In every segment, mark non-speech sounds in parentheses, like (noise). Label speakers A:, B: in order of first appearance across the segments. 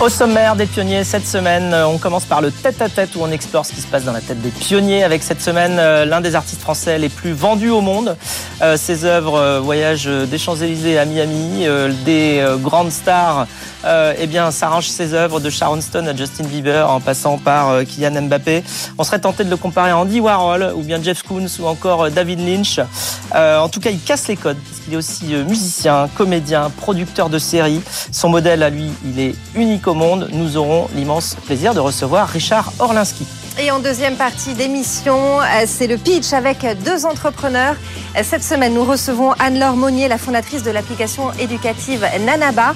A: Au sommaire des pionniers cette semaine, euh, on commence par le tête-à-tête où on explore ce qui se passe dans la tête des pionniers avec cette semaine euh, l'un des artistes français les plus vendus au monde. Euh, ses œuvres voyagent des Champs-Élysées à Miami, des grandes stars eh bien, s'arrangent ses œuvres de Sharon Stone à Justin Bieber en passant par Kylian Mbappé. On serait tenté de le comparer à Andy Warhol ou bien Jeff Koons ou encore David Lynch. en tout cas, il casse les codes parce qu'il est aussi musicien, comédien, producteur de séries. Son modèle à lui, il est unique au monde, nous aurons l'immense plaisir de recevoir Richard Orlinski.
B: Et en deuxième partie d'émission, euh, c'est le pitch avec deux entrepreneurs. Euh, cette semaine, nous recevons Anne-Laure Monnier, la fondatrice de l'application éducative Nanaba,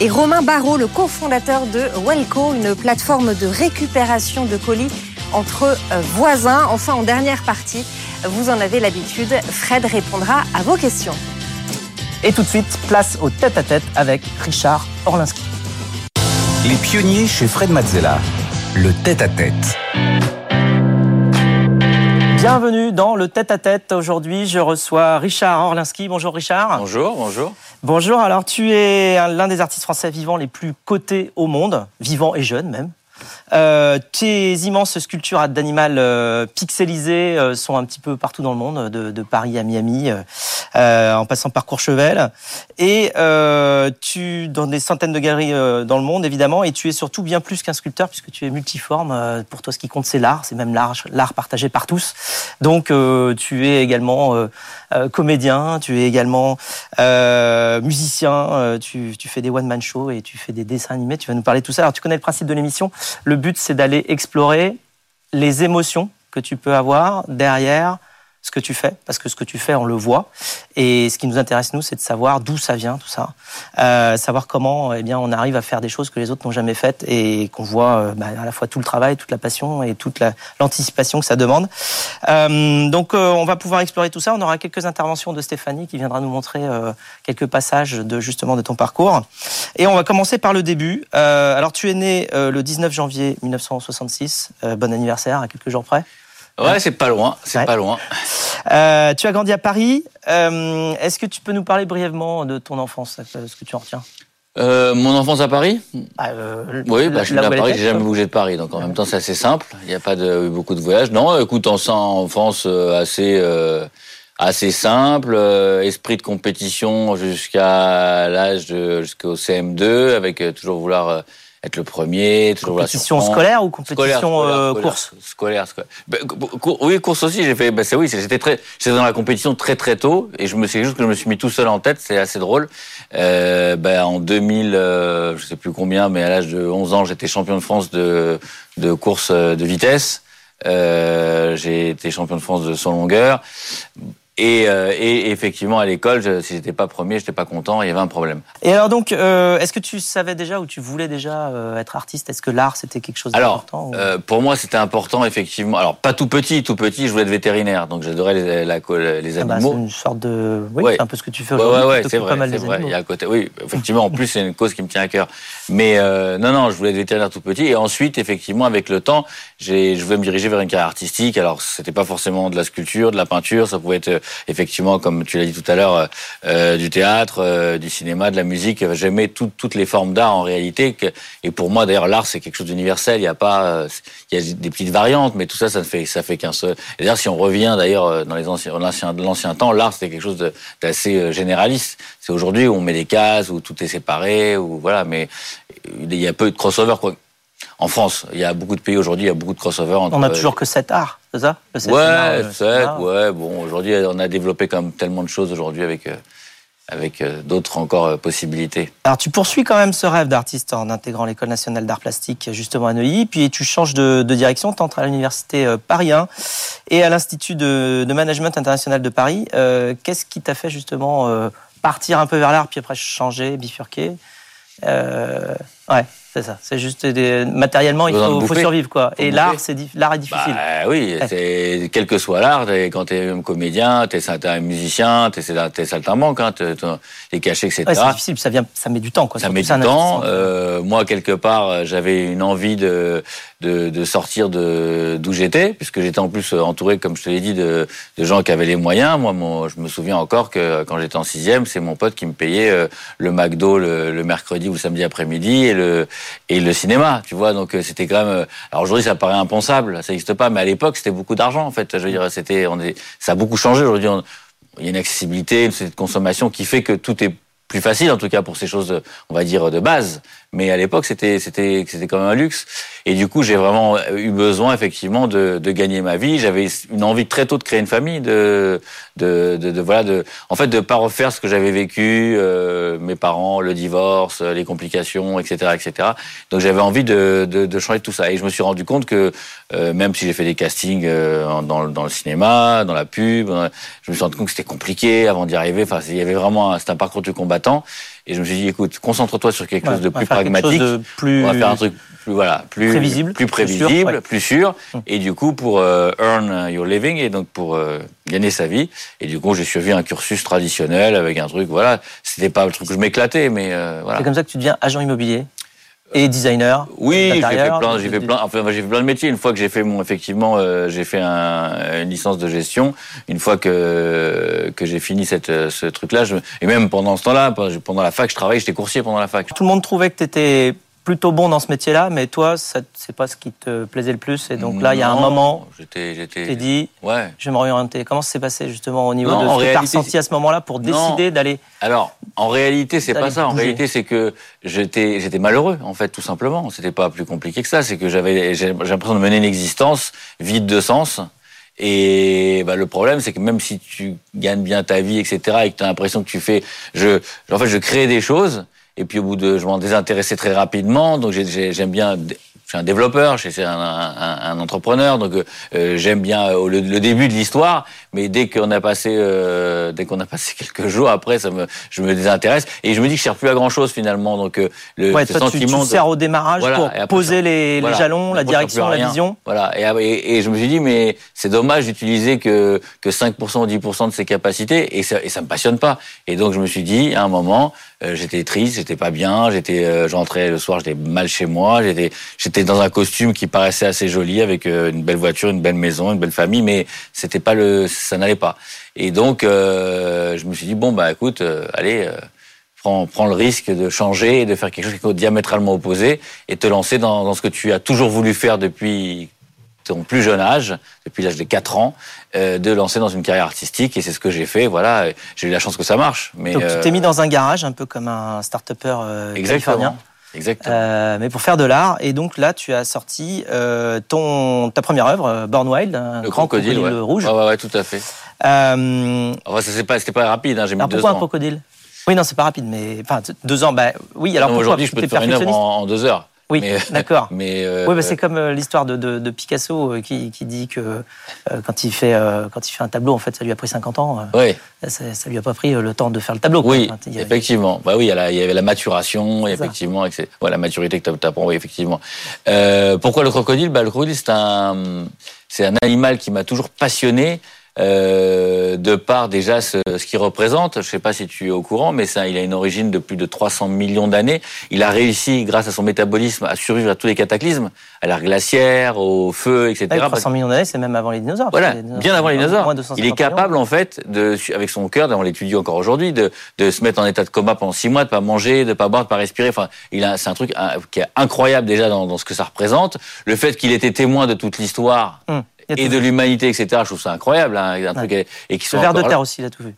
B: et Romain Barrault, le cofondateur de Welco, une plateforme de récupération de colis entre euh, voisins. Enfin, en dernière partie, vous en avez l'habitude, Fred répondra à vos questions.
A: Et tout de suite, place au tête-à-tête -tête avec Richard Orlinski.
C: Les pionniers chez Fred Mazzella. Le tête-à-tête.
A: Bienvenue dans le tête-à-tête. Aujourd'hui, je reçois Richard Orlinski. Bonjour Richard.
D: Bonjour, bonjour.
A: Bonjour, alors tu es l'un des artistes français vivants les plus cotés au monde, vivant et jeune même. Euh, tes immenses sculptures d'animal euh, pixelisées euh, sont un petit peu partout dans le monde, de, Paris à Miami, en passant par Courchevel. Et tu dans des centaines de galeries dans le monde, évidemment. Et tu es surtout bien plus qu'un sculpteur, puisque tu es multiforme. pour toi, ce qui compte, c'est l'art. C'est même l'art, l'art partagé par tous. Donc, tu es également comédien, tu es également musicien. Tu, tu, fais des one man shows et tu fais des dessins animés. Tu vas nous parler de tout ça. Alors, tu connais le principe de l'émission. Le but, c'est d'aller explorer les émotions que tu peux avoir derrière ce que tu fais, parce que ce que tu fais, on le voit. Et ce qui nous intéresse, nous, c'est de savoir d'où ça vient, tout ça. Euh, savoir comment eh bien, on arrive à faire des choses que les autres n'ont jamais faites et qu'on voit euh, bah, à la fois tout le travail, toute la passion et toute l'anticipation que ça demande. Euh, donc, euh, on va pouvoir explorer tout ça. On aura quelques interventions de Stéphanie qui viendra nous montrer euh, quelques passages de justement de ton parcours. Et on va commencer par le début. alors, tu es né le 19 janvier 1966. bon anniversaire, à quelques jours près.
D: Ouais, c'est pas loin, c'est pas loin.
A: Euh, tu as grandi à Paris. Euh, Est-ce que tu peux nous parler brièvement de ton enfance, ce que tu en retiens?
D: Euh, mon enfance à Paris? Ah, euh, Oui, bah, je suis né à Paris, j'ai jamais bougé de Paris, donc en même temps c'est assez simple. Il n'y a pas de beaucoup de voyages. Non, écoute, en enfance assez euh, assez simple, esprit de compétition jusqu'à l'âge de jusqu'au CM2, avec toujours vouloir être le premier, toujours
A: compétition scolaire ou compétition euh, course
D: Scolaire, scolaire. Ben, oui, course aussi. J'ai fait. Ben, c'est oui, j'étais très, j'étais dans la compétition très très tôt et je me suis juste que je me suis mis tout seul en tête. C'est assez drôle. Euh, ben, en 2000, euh, je sais plus combien, mais à l'âge de 11 ans, j'étais champion de France de de course euh, de vitesse. Euh, j'ai été champion de France de 100 longueur. Et, euh, et, effectivement, à l'école, je, si j'étais pas premier, j'étais pas content, il y avait un problème.
A: Et alors donc, euh, est-ce que tu savais déjà ou tu voulais déjà euh, être artiste? Est-ce que l'art c'était quelque chose d'important
D: Alors, euh, pour moi, c'était important effectivement. Alors, pas tout petit, tout petit, je voulais être vétérinaire, donc j'adorais les, la, les
A: ah bah,
D: animaux.
A: c'est une sorte de, oui, c'est un peu ce que tu fais
D: aujourd'hui. Ouais, ouais, c'est vrai, c'est vrai. Il y a côté, oui, effectivement. en plus, c'est une cause qui me tient à cœur. Mais euh, non, non, je voulais être vétérinaire tout petit, et ensuite, effectivement, avec le temps, j'ai, je voulais me diriger vers une carrière artistique. Alors, c'était pas forcément de la sculpture, de la peinture, ça pouvait être effectivement comme tu l'as dit tout à l'heure, euh, euh, du théâtre, euh, du cinéma, de la musique. J'aimais toutes les formes d'art en réalité. et pour moi, d'ailleurs, l'art c'est quelque chose d'universel. Il n'y a pas, il y a des petites variantes, mais tout ça, ça ne fait, ça fait qu'un seul. d'ailleurs, si on revient d'ailleurs dans les anciens, l'ancien, temps, l'art c'était quelque chose d'assez généraliste. C'est aujourd'hui où on met des cases, où tout est séparé, où voilà. Mais il y a peu de crossover. En France, il y a beaucoup de pays aujourd'hui, il y a beaucoup de crossover.
A: Entre, on n'a toujours que sept arts c'est ça?
D: Ouais, c'est ouais. Bon, aujourd'hui, on a développé quand même tellement de choses aujourd'hui avec euh, avec euh, d'autres encore euh, possibilités.
A: Alors tu poursuis quand même ce rêve d'artiste en intégrant l'école nationale d'art plastique justement à Neuilly, puis tu changes de, de direction, tu entres à l'université Paris 1 et à l'institut de, de, management international de Paris. Qu'est-ce qui t'a fait justement partir un peu vers l'art, puis après changer, bifurquer? Ouais, c'est ça. C'est juste des... matériellement, il faut, survivre quoi.
D: Faut
A: Et l'art, c'est l'art est difficile.
D: Bah oui,
A: Ouais.
D: quel que soit l'art, quand t'es un comédien, t'es un musicien, t'es t'es saltimbanque, hein, t'es- cachets, etc.
A: Ouais, c'est difficile. Ça vient, ça met du temps quoi.
D: ça met du temps. Euh, moi, quelque part, euh, j'avais une envie de, de, de sortir de d'où j'étais, puisque j'étais en plus entouré, comme je te l'ai dit, de, de gens qui avaient les moyens. Moi, mon, je me souviens encore que quand j'étais en sixième, c'est mon pote qui me payait euh, le McDo le, le mercredi ou le samedi après-midi et le, et le cinéma, tu vois. Donc, euh, c'était quand même... euh, Alors aujourd'hui, ça paraît impensable, ça n'existe pas, mais à l'époque, c'était beaucoup d'argent, en fait. Je veux dire, c'était... On est, ça a beaucoup changé aujourd'hui. il y a une accessibilité, une consommation qui fait que tout est plus facile, en tout cas pour ces choses, on va dire, de base. Mais à l'époque, c'était c'était c'était quand même un luxe. Et du coup, j'ai vraiment eu besoin, effectivement, de, de gagner ma vie. J'avais une envie très tôt de créer une famille, de de, de, voilà, de en fait de pas refaire ce que j'avais vécu, euh, mes parents, le divorce, les complications, etc., etc. Donc j'avais envie de, de changer tout ça. Et je me suis rendu compte que euh, même si j'ai fait des castings euh, dans, dans le cinéma, dans la pub, euh, je me suis rendu compte que c'était compliqué avant d'y arriver. Enfin, il y avait vraiment c'était un parcours du combattant. Et je me suis dit, écoute, concentre-toi sur quelque chose de plus pragmatique.
A: de plus-
D: On va faire un truc plus voilà, plus
A: Prévisible,
D: plus
A: plus sûr,
D: prévisible,
A: ouais.
D: plus sûr.
A: Hum.
D: Et du coup, pour euh, earn your living et donc pour euh, gagner sa vie. Et du coup, j'ai suivi un cursus traditionnel avec un truc. Voilà, c'était pas le truc que je m'éclatais, mais euh, voilà.
A: C'est comme ça que tu deviens agent immobilier? Et designer.
D: Oui, j'ai fait plein,
A: de-
D: j'ai fait plein, enfin, j'ai fait plein de métiers. Une fois que j'ai fait mon, effectivement, euh, j'ai fait un- une licence de gestion. Une fois que que j'ai fini cette ce truc-là, je, et même pendant ce temps-là, pendant la fac, je travaillais, j'étais coursier pendant la fac.
A: Tout le monde trouvait que tu étais plutôt bon dans ce métier-là, mais toi, c'est pas ce qui te plaisait le plus. Et donc là, il y a un moment, tu t'es dit,
D: ouais.
A: je vais me réorienter. Comment ça s'est passé justement au niveau
D: Non,
A: de ce que tu as ressenti à ce moment-là pour décider d'aller
D: Alors, en réalité, c'est pas ça. En
A: bouger.
D: réalité, c'est que j'étais, j'étais malheureux, en fait, tout simplement. C'était pas plus compliqué que ça. C'est que j'avais, l'impression de mener une existence vide de sens. Et bah, le problème, c'est que même si tu gagnes bien ta vie, etc., et que tu as l'impression que tu fais, je, en fait, je crée des choses. Et puis au bout de, je m'en désintéressais très rapidement. Donc j'ai- j'ai- j'aime bien. Je suis un développeur, je suis un, entrepreneur, donc euh, j'aime bien le début de l'histoire. Mais dès qu'on a passé, euh, dès qu'on a passé (laughs) quelques jours après, ça me, je me désintéresse et je me dis que je sers plus à grand chose finalement. Donc euh, le
A: Ouais,
D: ce
A: toi, tu, tu sers au démarrage
D: Voilà,
A: pour
D: après,
A: poser les, jalons, la
D: Après,
A: direction, la vision.
D: Voilà. Et, et, et je me suis dit, mais c'est dommage d'utiliser que, que 5% ou 10% de ses capacités et ça, et ça me passionne pas. Et donc, je me suis dit, à un moment, euh, j'étais triste, j'étais pas bien, j'étais, euh, j'entrais le soir, j'étais mal chez moi, j'étais, j'étais dans un costume qui paraissait assez joli avec une belle voiture, une belle maison, une belle famille, mais c'était pas le, ça n'allait pas. Et donc, euh, je me suis dit, bon, bah, écoute, euh, allez, euh, prends, prends le risque de changer et de faire quelque chose qui est diamétralement opposé et te lancer dans, dans ce que tu as toujours voulu faire depuis ton plus jeune âge, depuis l'âge de 4 ans, euh, de lancer dans une carrière artistique et c'est ce que j'ai fait. Voilà, j'ai eu la chance que ça marche. Mais
A: Donc tu t'es mis dans un garage, un peu comme un start-upper euh, californien.
D: Exactement.
A: Euh, mais pour faire de l'art. Et donc là, tu as sorti euh, ton, ta première œuvre, euh, Born Wild, un
D: le
A: grand crocodile,
D: ouais.
A: rouge.
D: Ouais, ouais, ouais, tout à fait.
A: Euh,
D: Enfin, ça c'est pas, c'était pas rapide. Hein, j'ai mis
A: alors
D: deux
A: pourquoi un
D: ans.
A: crocodile? Oui, non, c'est pas rapide, mais enfin deux ans. Bah oui. Alors
D: Non,
A: pourquoi
D: aujourd'hui, je peux te faire une œuvre en deux heures.
A: Oui,
D: Mais-
A: d'accord.
D: Mais euh,
A: Oui, bah, c'est comme euh, l'histoire de, de, de Picasso euh, qui, qui dit que euh, quand il fait euh, quand il fait un tableau, en fait, ça lui a pris 50 ans. euh,
D: ouais.
A: ça, ça lui a pas pris euh, le temps de faire le tableau.
D: Oui,
A: il a-
D: effectivement. Bah oui, il y, a la- il y avait la maturation, effectivement, ouais, la maturité que tu apprends, oui, effectivement. Euh, pourquoi le crocodile? Bah, Le crocodile, c'est un, c'est un animal qui m'a toujours passionné. Euh, de par déjà ce, ce qu'il représente, je sais pas si tu es au courant, mais ça, il a une origine de plus de 300 millions d'années. Il a réussi, grâce à son métabolisme, à survivre à tous les cataclysmes, à l'ère glaciaire, au feu, etc.
A: Ouais,
D: Parce
A: 300 millions d'années, c'est même avant les dinosaures.
D: voilà,
A: les dinosaures,
D: bien avant les dinosaures.
A: moins de 250
D: Il est capable, en fait, de, avec son cœur, on l'étudie encore aujourd'hui, de, de se mettre en état de coma pendant six mois, de pas manger, de pas boire, de pas respirer. Enfin, il a, c'est un truc qui est incroyable déjà dans, dans ce que ça représente. Le fait qu'il était témoin de toute l'histoire
A: Hum, a
D: et de l'humanité, etc. Je trouve ça incroyable, hein, un truc et, et qui
A: Le
D: sont
A: ver de terre
D: là.
A: aussi, il a tout vu.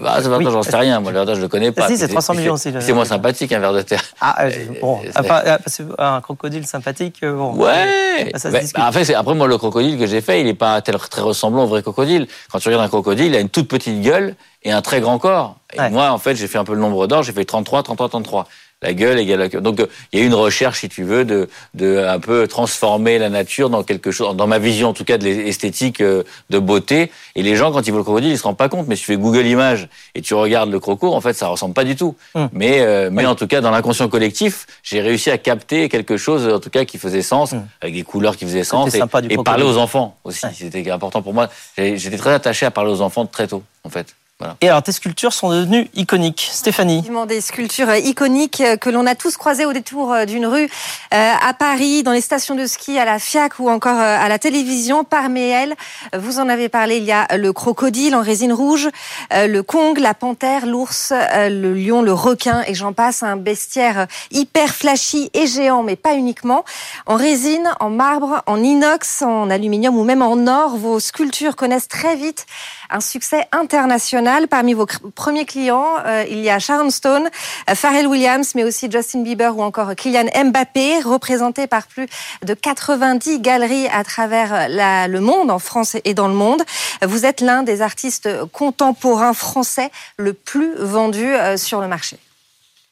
D: Bah, ça
A: Oui.
D: j'en sais rien. Moi, le ver de terre, je le connais pas.
A: si, c'est
D: Puis
A: 300
D: puis
A: millions aussi,
D: C'est moins sympathique un ver de terre.
A: Ah, euh, bon, ah, parce que un crocodile sympathique, euh, bon.
D: Ouais.
A: Ça
D: Bah, bah, après, moi, le crocodile que j'ai fait, il est pas tel- très ressemblant au vrai crocodile. Quand tu regardes un crocodile, il a une toute petite gueule et un très grand corps. Et
A: Ouais.
D: moi, en fait, j'ai fait un peu le nombre d'or. J'ai fait 33, 33, 33. La gueule égale la queue. Donc euh, il y a eu une recherche, si tu veux, de, de un peu transformer la nature dans quelque chose, dans ma vision en tout cas de l'esthétique euh, de beauté. Et les gens, quand ils voient le crocodile, ils se rendent pas compte. Mais si tu fais Google Images et tu regardes le croco, en fait, ça ressemble pas du tout. Hum. Mais, euh, mais en tout cas, dans l'inconscient collectif, j'ai réussi à capter quelque chose, en tout cas, qui faisait sens, hum. avec des couleurs qui faisaient sens, et, et parler aux enfants aussi. C'était important pour moi. J'étais très attaché à parler aux enfants très tôt, en fait.
A: Et alors, tes sculptures sont devenues iconiques. Stéphanie
B: Des sculptures iconiques que l'on a tous croisées au détour euh, d'une rue euh, à Paris, dans les stations de ski, à la FIAC ou encore euh, à la télévision. Parmi elles, vous en avez parlé, il y a le crocodile en résine rouge, le kong, la panthère, l'ours, le lion, le requin et j'en passe. Un bestiaire hyper flashy et géant, mais pas uniquement. En résine, en marbre, en inox, en aluminium ou même en or, vos sculptures connaissent très vite un succès international. Parmi vos premiers clients, euh, il y a Sharon Stone, euh, Pharrell Williams, mais aussi Justin Bieber ou encore Kylian Mbappé, représentés par plus de 90 galeries à travers la, le monde, en France et dans le monde. Vous êtes l'un des artistes contemporains français le plus vendu euh, sur le marché.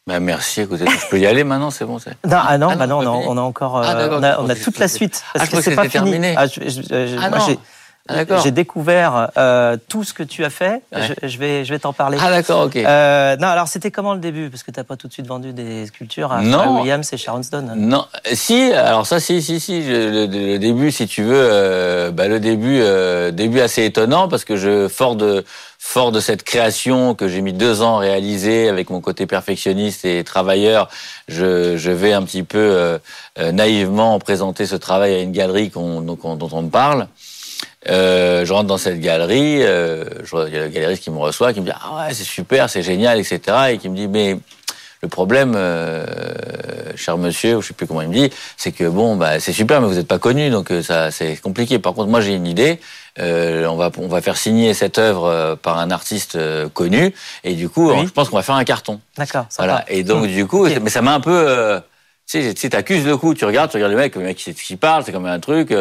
D: Bah merci, écoutez, je peux y aller maintenant, c'est bon.
A: Non, ah non, ah bah non, on, a, encore, ah, on, a, on a toute la suite.
D: Parce que, c'est pas fini. Terminé.
A: Ah, je, ah, moi, ah, j'ai découvert euh, tout ce que tu as fait. Je, vais, je vais t'en parler.
D: Ah d'accord, ok. Euh,
A: non, alors c'était comment le début? Parce que t'as pas tout de suite vendu des sculptures à Williams et Sharon Stone.
D: Non, si. Alors ça, si, si, si. le, début, si tu veux, euh, bah, le début, début assez étonnant parce que je fort de fort de cette création que j'ai mis deux ans à réaliser avec mon côté perfectionniste et travailleur, je, je vais un petit peu naïvement présenter ce travail à une galerie dont on me parle. Euh, je rentre dans cette galerie, euh, il y a le galeriste qui me reçoit, qui me dit ah ouais c'est super, c'est génial, etc. Et qui me dit mais le problème, euh, cher monsieur, je sais plus comment il me dit, c'est que bon bah c'est super mais vous n'êtes pas connu donc euh, ça c'est compliqué. Par contre moi j'ai une idée, euh, on va on va faire signer cette œuvre euh, par un artiste connu et du coup je pense qu'on va faire un carton.
A: D'accord.
D: Voilà et donc du coup mais ça m'a un peu tu sais, t'accuses le coup, tu regardes, tu regardes le mec, le mec qui parle, c'est comme un truc,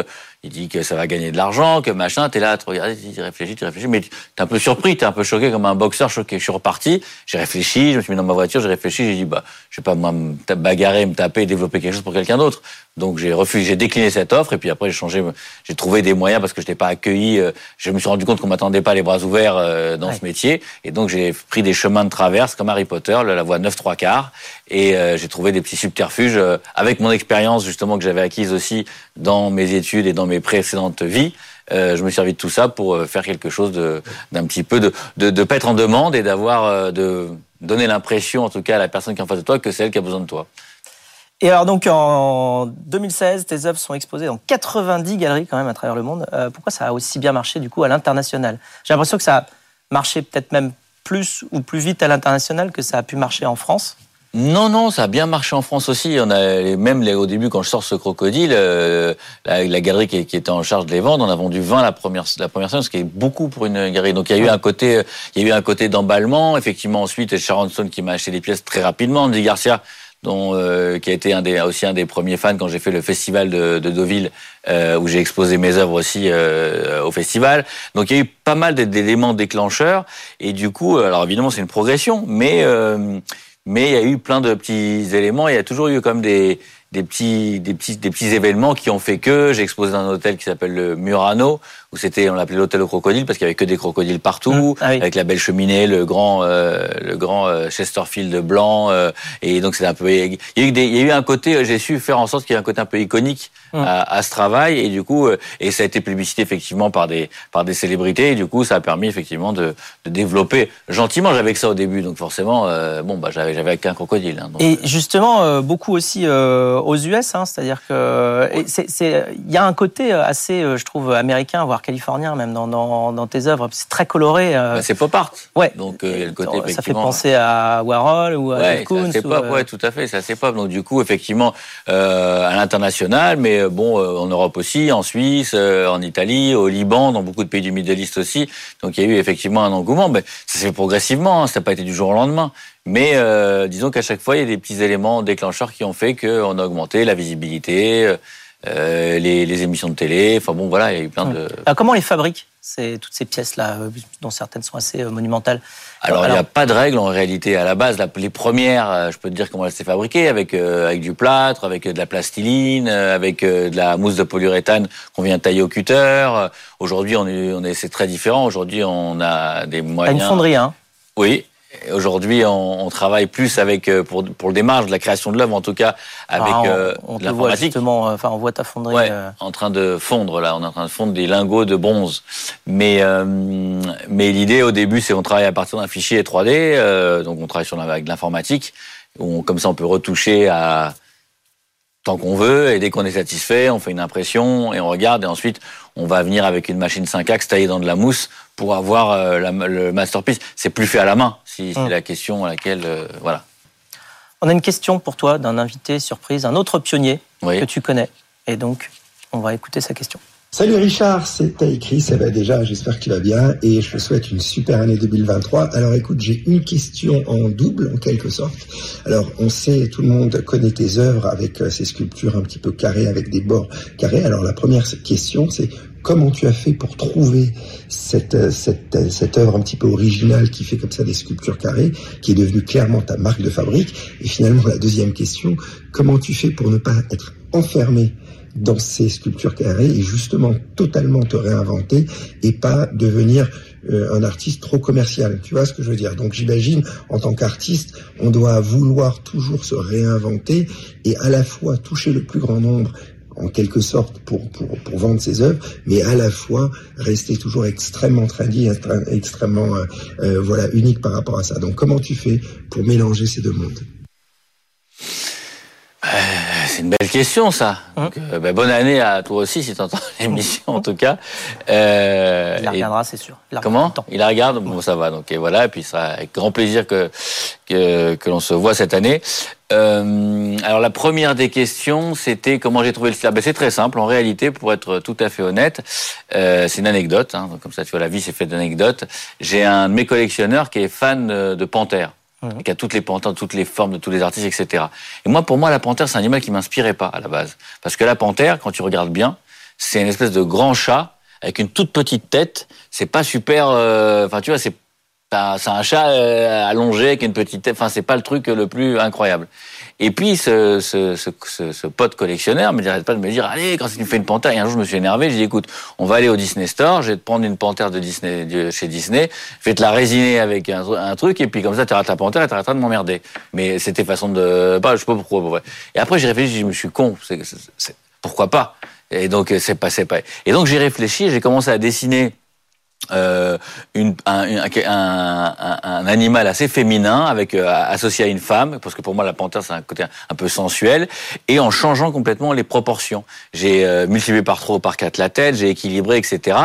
D: il dit que ça va gagner de l'argent, que machin, t'es là, tu regardes, tu réfléchis, tu réfléchis, mais t'es un peu surpris, t'es un peu choqué comme un boxeur choqué. Je suis reparti, j'ai réfléchi, je me suis mis dans ma voiture, j'ai réfléchi, j'ai dit, bah, je vais pas moi me bagarrer, me taper, développer quelque chose pour quelqu'un d'autre. Donc j'ai refusé, j'ai décliné cette offre et puis après j'ai changé, j'ai trouvé des moyens parce que je n'étais pas accueilli. Euh, je me suis rendu compte qu'on m'attendait pas les bras ouverts euh, dans ce métier et donc j'ai pris des chemins de traverse comme Harry Potter, la voie 9 3 quarts et euh, j'ai trouvé des petits subterfuges avec mon expérience justement que j'avais acquise aussi dans mes études et dans mes précédentes vies. je me suis servi de tout ça pour faire quelque chose d'un petit peu de, de, pas être en demande et d'avoir de donner l'impression en tout cas à la personne qui est en face de toi que c'est elle qui a besoin de toi.
A: Et alors donc en 2016, tes œuvres sont exposées dans 90 galeries quand même à travers le monde. Euh, pourquoi ça a aussi bien marché du coup à l'international? J'ai l'impression que ça a marché peut-être même plus ou plus vite à l'international que ça a pu marcher en France.
D: Non, non, ça a bien marché en France aussi. On a même au début, quand je sors ce crocodile, euh, la, galerie qui, était en charge de les vendre, on a vendu 20 la première la première semaine, ce qui est beaucoup pour une galerie. Donc il y a eu un côté, il y a eu un côté d'emballement. Effectivement, ensuite Sharon Stone qui m'a acheté des pièces très rapidement. Andy Garcia dont, euh, qui a été un des, aussi un des premiers fans quand j'ai fait le festival de, de Deauville, euh, où j'ai exposé mes œuvres aussi euh, au festival. Donc il y a eu pas mal d'éléments déclencheurs, et du coup, alors évidemment c'est une progression, mais mais il y a eu plein de petits éléments. Il y a toujours eu comme des petits, des petits, des petits événements qui ont fait que j'ai exposé dans un hôtel qui s'appelle le Murano, où c'était, on l'appelait l'hôtel aux crocodiles parce qu'il y avait que des crocodiles partout, mmh. ah avec la belle cheminée, le grand, euh, le grand euh, Chesterfield blanc, euh, et donc c'est un peu, il y a eu des, il y a eu un côté, j'ai su faire en sorte qu'il y ait un côté un peu iconique mmh. à, à, ce travail, et du coup, et ça a été publicité effectivement par des, par des célébrités, et du coup, ça a permis effectivement de, de développer gentiment. J'avais que ça au début, donc forcément, bon, bah j'avais, j'avais qu'un crocodile. Hein,
A: et justement, beaucoup aussi aux US, hein, c'est-à-dire que il y a un côté assez, je trouve, américain, voire californien même dans, dans, dans tes œuvres. C'est très coloré.
D: Euh. Bah, c'est pop art.
A: Ouais.
D: Donc euh, le côté
A: ça fait penser à Warhol ou à
D: ouais. C'est pop,
A: euh,
D: ouais, tout à fait. C'est assez pop. Donc du coup, effectivement, euh, à l'international, mais bon, en Europe aussi, en Suisse, en Italie, au Liban, dans beaucoup de pays du Middle East aussi. Donc il y a eu effectivement un engouement. Mais ça s'est fait progressivement. Hein, ça n'a pas été du jour au lendemain. Mais disons qu'à chaque fois, il y a des petits éléments déclencheurs qui ont fait qu'on a augmenté la visibilité, euh, les, les, émissions de télé. Enfin bon, voilà, il y a eu plein de.
A: Alors, comment on les fabrique c'est toutes ces pièces-là, euh, dont certaines sont assez euh, monumentales?
D: Alors, il n'y a pas de règle en réalité. À la base, les premières, je peux te dire comment elles s'est fabriquées, avec, avec du plâtre, avec de la plastiline, avec de la mousse de polyuréthane qu'on vient tailler au cutter. Aujourd'hui, on est, on est, c'est très différent. Aujourd'hui, on a des moyens.
A: T'as une fonderie, hein?
D: Oui, Aujourd'hui, on, on, travaille plus avec euh, pour, pour le démarche de la création de l'œuvre, en tout cas avec
A: ah,
D: euh,
A: on, l'informatique. Justement, euh, enfin, on voit ta fonderie. Ouais,
D: en train de fondre là, on est en train de fondre des lingots de bronze. Mais euh, mais l'idée au début, c'est qu'on travaille à partir d'un fichier 3D, donc on travaille sur avec l'informatique. Comme ça, on peut retoucher à tant qu'on veut, et dès qu'on est satisfait, on fait une impression et on regarde, et ensuite on va venir avec une machine 5 axes taillée dans de la mousse pour avoir euh, le masterpiece. C'est plus fait à la main, si c'est hum. la question à laquelle euh, voilà.
A: On a une question pour toi d'un invité surprise, un autre pionnier que tu connais, et donc on va écouter sa question.
E: Salut Richard, c'est écrit, ça va déjà, j'espère que tu vas bien et je te souhaite une super année 2023. Alors écoute, j'ai une question en double en quelque sorte. Alors on sait, tout le monde connaît tes œuvres avec euh, ces sculptures un petit peu carrées avec des bords carrés. Alors la première question c'est comment tu as fait pour trouver cette, euh, cette, euh, cette œuvre un petit peu originale qui fait comme ça des sculptures carrées, qui est devenue clairement ta marque de fabrique? Et finalement la deuxième question, comment tu fais pour ne pas être enfermé dans ces sculptures carrées et justement totalement te réinventer et pas devenir euh, un artiste trop commercial. Tu vois ce que je veux dire? Donc j'imagine, en tant qu'artiste, on doit vouloir toujours se réinventer et à la fois toucher le plus grand nombre en quelque sorte pour, pour, pour vendre ses œuvres, mais à la fois rester toujours extrêmement trendy, extrêmement euh, euh, voilà unique par rapport à ça. Donc comment tu fais pour mélanger ces deux mondes?
D: C'est une belle question, ça. Hein euh, ben, bonne année à toi aussi, si tu entends (laughs) l'émission, en tout cas.
A: Euh, il la regardera, c'est sûr.
D: comment Il la regarde Bon, ça va. Donc, et voilà. Et puis, ça avec grand plaisir que, que, que l'on se voit cette année. Euh, alors, la première des questions, c'était comment j'ai trouvé le style. Ben, c'est très simple. En réalité, pour être tout à fait honnête, c'est une anecdote. Hein, comme ça, tu vois, la vie, c'est fait d'anecdotes. J'ai un de mes collectionneurs qui est fan de, de Panthère qui a toutes les panthères, toutes les formes de tous les artistes, etc. Et moi, pour moi, la panthère, c'est un animal qui m'inspirait pas à la base, parce que la panthère, quand tu regardes bien, c'est une espèce de grand chat avec une toute petite tête. C'est pas super. Euh, enfin, tu vois, c'est c'est un chat euh, allongé avec une petite tête. Enfin, c'est pas le truc le plus incroyable. Et puis, ce, ce, ce, ce pote collectionneur me dirait pas de me dire, allez, quand tu me fais une panthère, et un jour je me suis énervé, j'ai dit, écoute, on va aller au Disney Store, je vais te prendre une panthère de Disney, de chez Disney, je vais te la résiner avec un, truc, et puis comme ça, tu auras ta panthère et tu arrêteras de m'emmerder. Mais c'était façon de, pas, je sais pas pourquoi. Et après, j'ai réfléchi, je me suis con, c'est, pourquoi pas? Et donc, c'est pas, pas. Et donc, j'ai réfléchi, j'ai commencé à dessiner euh, une, un, un, un, animal assez féminin avec euh, associé à une femme parce que pour moi la panthère c'est un côté un, peu sensuel et en changeant complètement les proportions. J'ai euh, multiplié par trois par quatre la tête j'ai équilibré etc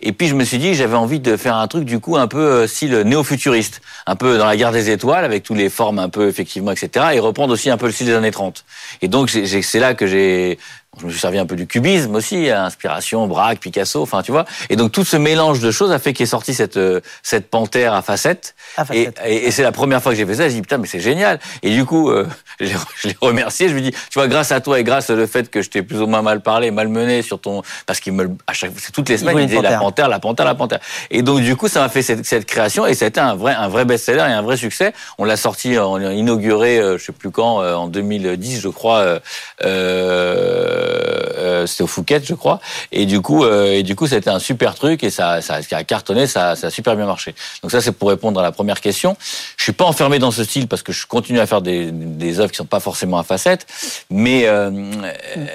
D: et puis je me suis dit j'avais envie de faire un truc du coup un peu euh, style néo-futuriste. Un peu dans la guerre des étoiles avec toutes les formes un peu effectivement etc et reprendre aussi un peu le style des années 30 et donc c'est là que j'ai je me suis servi un peu du cubisme aussi, inspiration, Braque, Picasso, enfin tu vois. Et donc tout ce mélange de choses a fait qu'est sorti cette euh, cette panthère à facettes. Et, et, c'est la première fois que j'ai fait ça. J'ai dit putain mais c'est génial. Et du coup euh, (laughs) je l'ai remercié. Je lui dis tu vois grâce à toi et grâce au fait que je t'ai plus ou moins mal parlé, mal mené sur ton parce qu'il me à chaque toutes les semaines il, disait la panthère, la panthère, la panthère. Et donc du coup ça m'a fait cette, cette création et ça a été un vrai un vrai best-seller et un vrai succès. On l'a sorti, on l'a inauguré, euh, je sais plus quand, en 2010 je crois. Euh, euh, c'était au Fouquet, je crois. Et du coup, euh, et du coup, c'était un super truc et ça, ça, a cartonné, ça, ça a super bien marché. Donc ça, c'est pour répondre à la première question. Je suis pas enfermé dans ce style parce que je continue à faire des, des œuvres qui sont pas forcément à facettes, mais euh,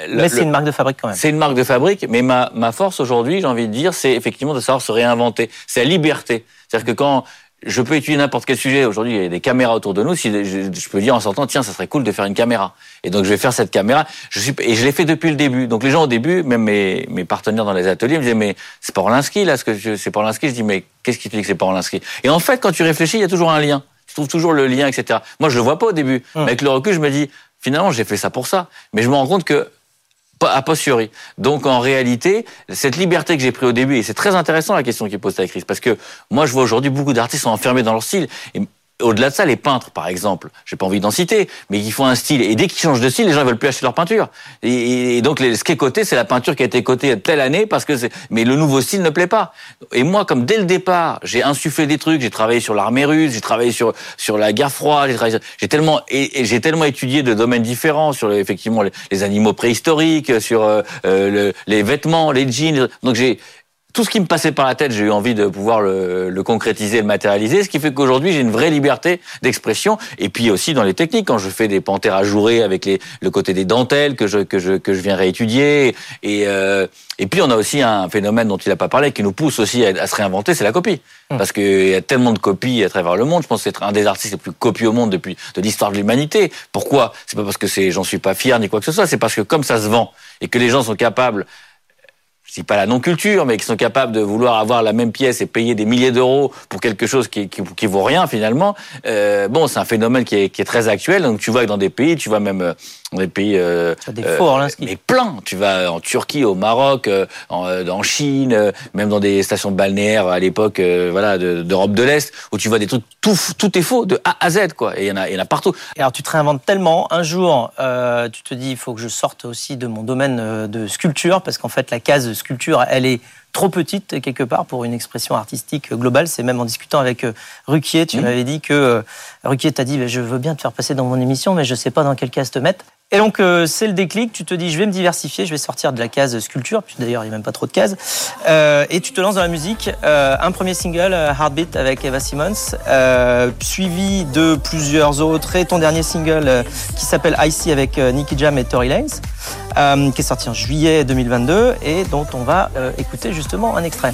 A: mais c'est une marque de fabrique quand même.
D: C'est une marque de fabrique, mais ma, ma force aujourd'hui, j'ai envie de dire, c'est effectivement de savoir se réinventer. C'est la liberté. C'est-à-dire que quand je peux étudier n'importe quel sujet. Aujourd'hui, il y a des caméras autour de nous. Si je, peux dire en sortant, tiens, ça serait cool de faire une caméra. Et donc, je vais faire cette caméra. Je suis, et je l'ai fait depuis le début. Donc, les gens au début, même mes, mes partenaires dans les ateliers, me disaient, mais c'est Orlinski, là, ce que c'est Orlinski. Je dis, mais qu'est-ce qui te dit que c'est Orlinski? Et en fait, quand tu réfléchis, il y a toujours un lien. Tu trouves toujours le lien, etc. Moi, je le vois pas au début. Hum. Mais avec le recul, je me dis, finalement, j'ai fait ça pour ça. Mais je me rends compte que a posteriori. Donc en réalité, cette liberté que j'ai pris au début, et c'est très intéressant la question qui pose ta crise, parce que moi je vois aujourd'hui beaucoup d'artistes sont enfermés dans leur style, et au-delà de ça, les peintres, par exemple, j'ai pas envie d'en citer, mais qui font un style, et dès qu'ils changent de style, les gens veulent plus acheter leur peinture. Et, donc, ce qui est coté, c'est la peinture qui a été cotée telle année, parce que c'est, mais le nouveau style ne plaît pas. Et moi, comme dès le départ, j'ai insufflé des trucs, j'ai travaillé sur l'armée russe, j'ai travaillé sur sur la guerre froide, j'ai tellement et, j'ai tellement étudié de domaines différents sur effectivement les, animaux préhistoriques, sur euh, euh, les vêtements, les jeans. Donc j'ai tout ce qui me passait par la tête, j'ai eu envie de pouvoir le, le, concrétiser, le matérialiser, ce qui fait qu'aujourd'hui j'ai une vraie liberté d'expression. Et puis aussi dans les techniques, quand je fais des panthères ajourées avec les, le côté des dentelles que je que je que je viens réétudier. Et euh, et puis on a aussi un phénomène dont il n'a pas parlé qui nous pousse aussi à, se réinventer, c'est la copie. Hum. Parce qu'il y a tellement de copies à travers le monde. Je pense que c'est un des artistes les plus copiés au monde depuis de l'histoire de l'humanité. Pourquoi? C'est pas parce que c'est j'en suis pas fier ni quoi que ce soit. C'est parce que comme ça se vend et que les gens sont capables je dis pas la non-culture, mais qui sont capables de vouloir avoir la même pièce et payer des milliers d'euros pour quelque chose qui, qui, qui vaut rien finalement. Euh, bon, c'est un phénomène qui est, qui est, très actuel. Donc tu vois que dans des pays, tu vois même euh, des pays, euh,
A: des forts, là,
D: mais plein. Tu vas en Turquie, au Maroc, euh, en, en, Chine, même dans des stations balnéaires à l'époque, voilà, d'Europe de, l'Est, où tu vois des trucs tout, tout est faux de A à Z, quoi. Et il y en a, il y en a partout.
A: Et alors tu te réinventes tellement. Un jour, tu te dis, il faut que je sorte aussi de mon domaine de sculpture, parce qu'en fait, la case sculpture, elle est trop petite quelque part pour une expression artistique globale. C'est même en discutant avec euh, Ruquier, tu mmh. m'avais dit que euh, Ruquier t'a dit je veux bien te faire passer dans mon émission, mais je sais pas dans quelle case te mettre. Et donc euh, c'est le déclic. Tu te dis je vais me diversifier, je vais sortir de la case sculpture. Puis d'ailleurs il n'y a même pas trop de cases. et tu te lances dans la musique. un premier single Heartbeat avec Eva Simmons, suivi de plusieurs autres et ton dernier single qui s'appelle Icy avec Nicky Jam et Tory Lanez. Euh, qui est sorti en juillet 2022 et dont on va euh, écouter justement un extrait.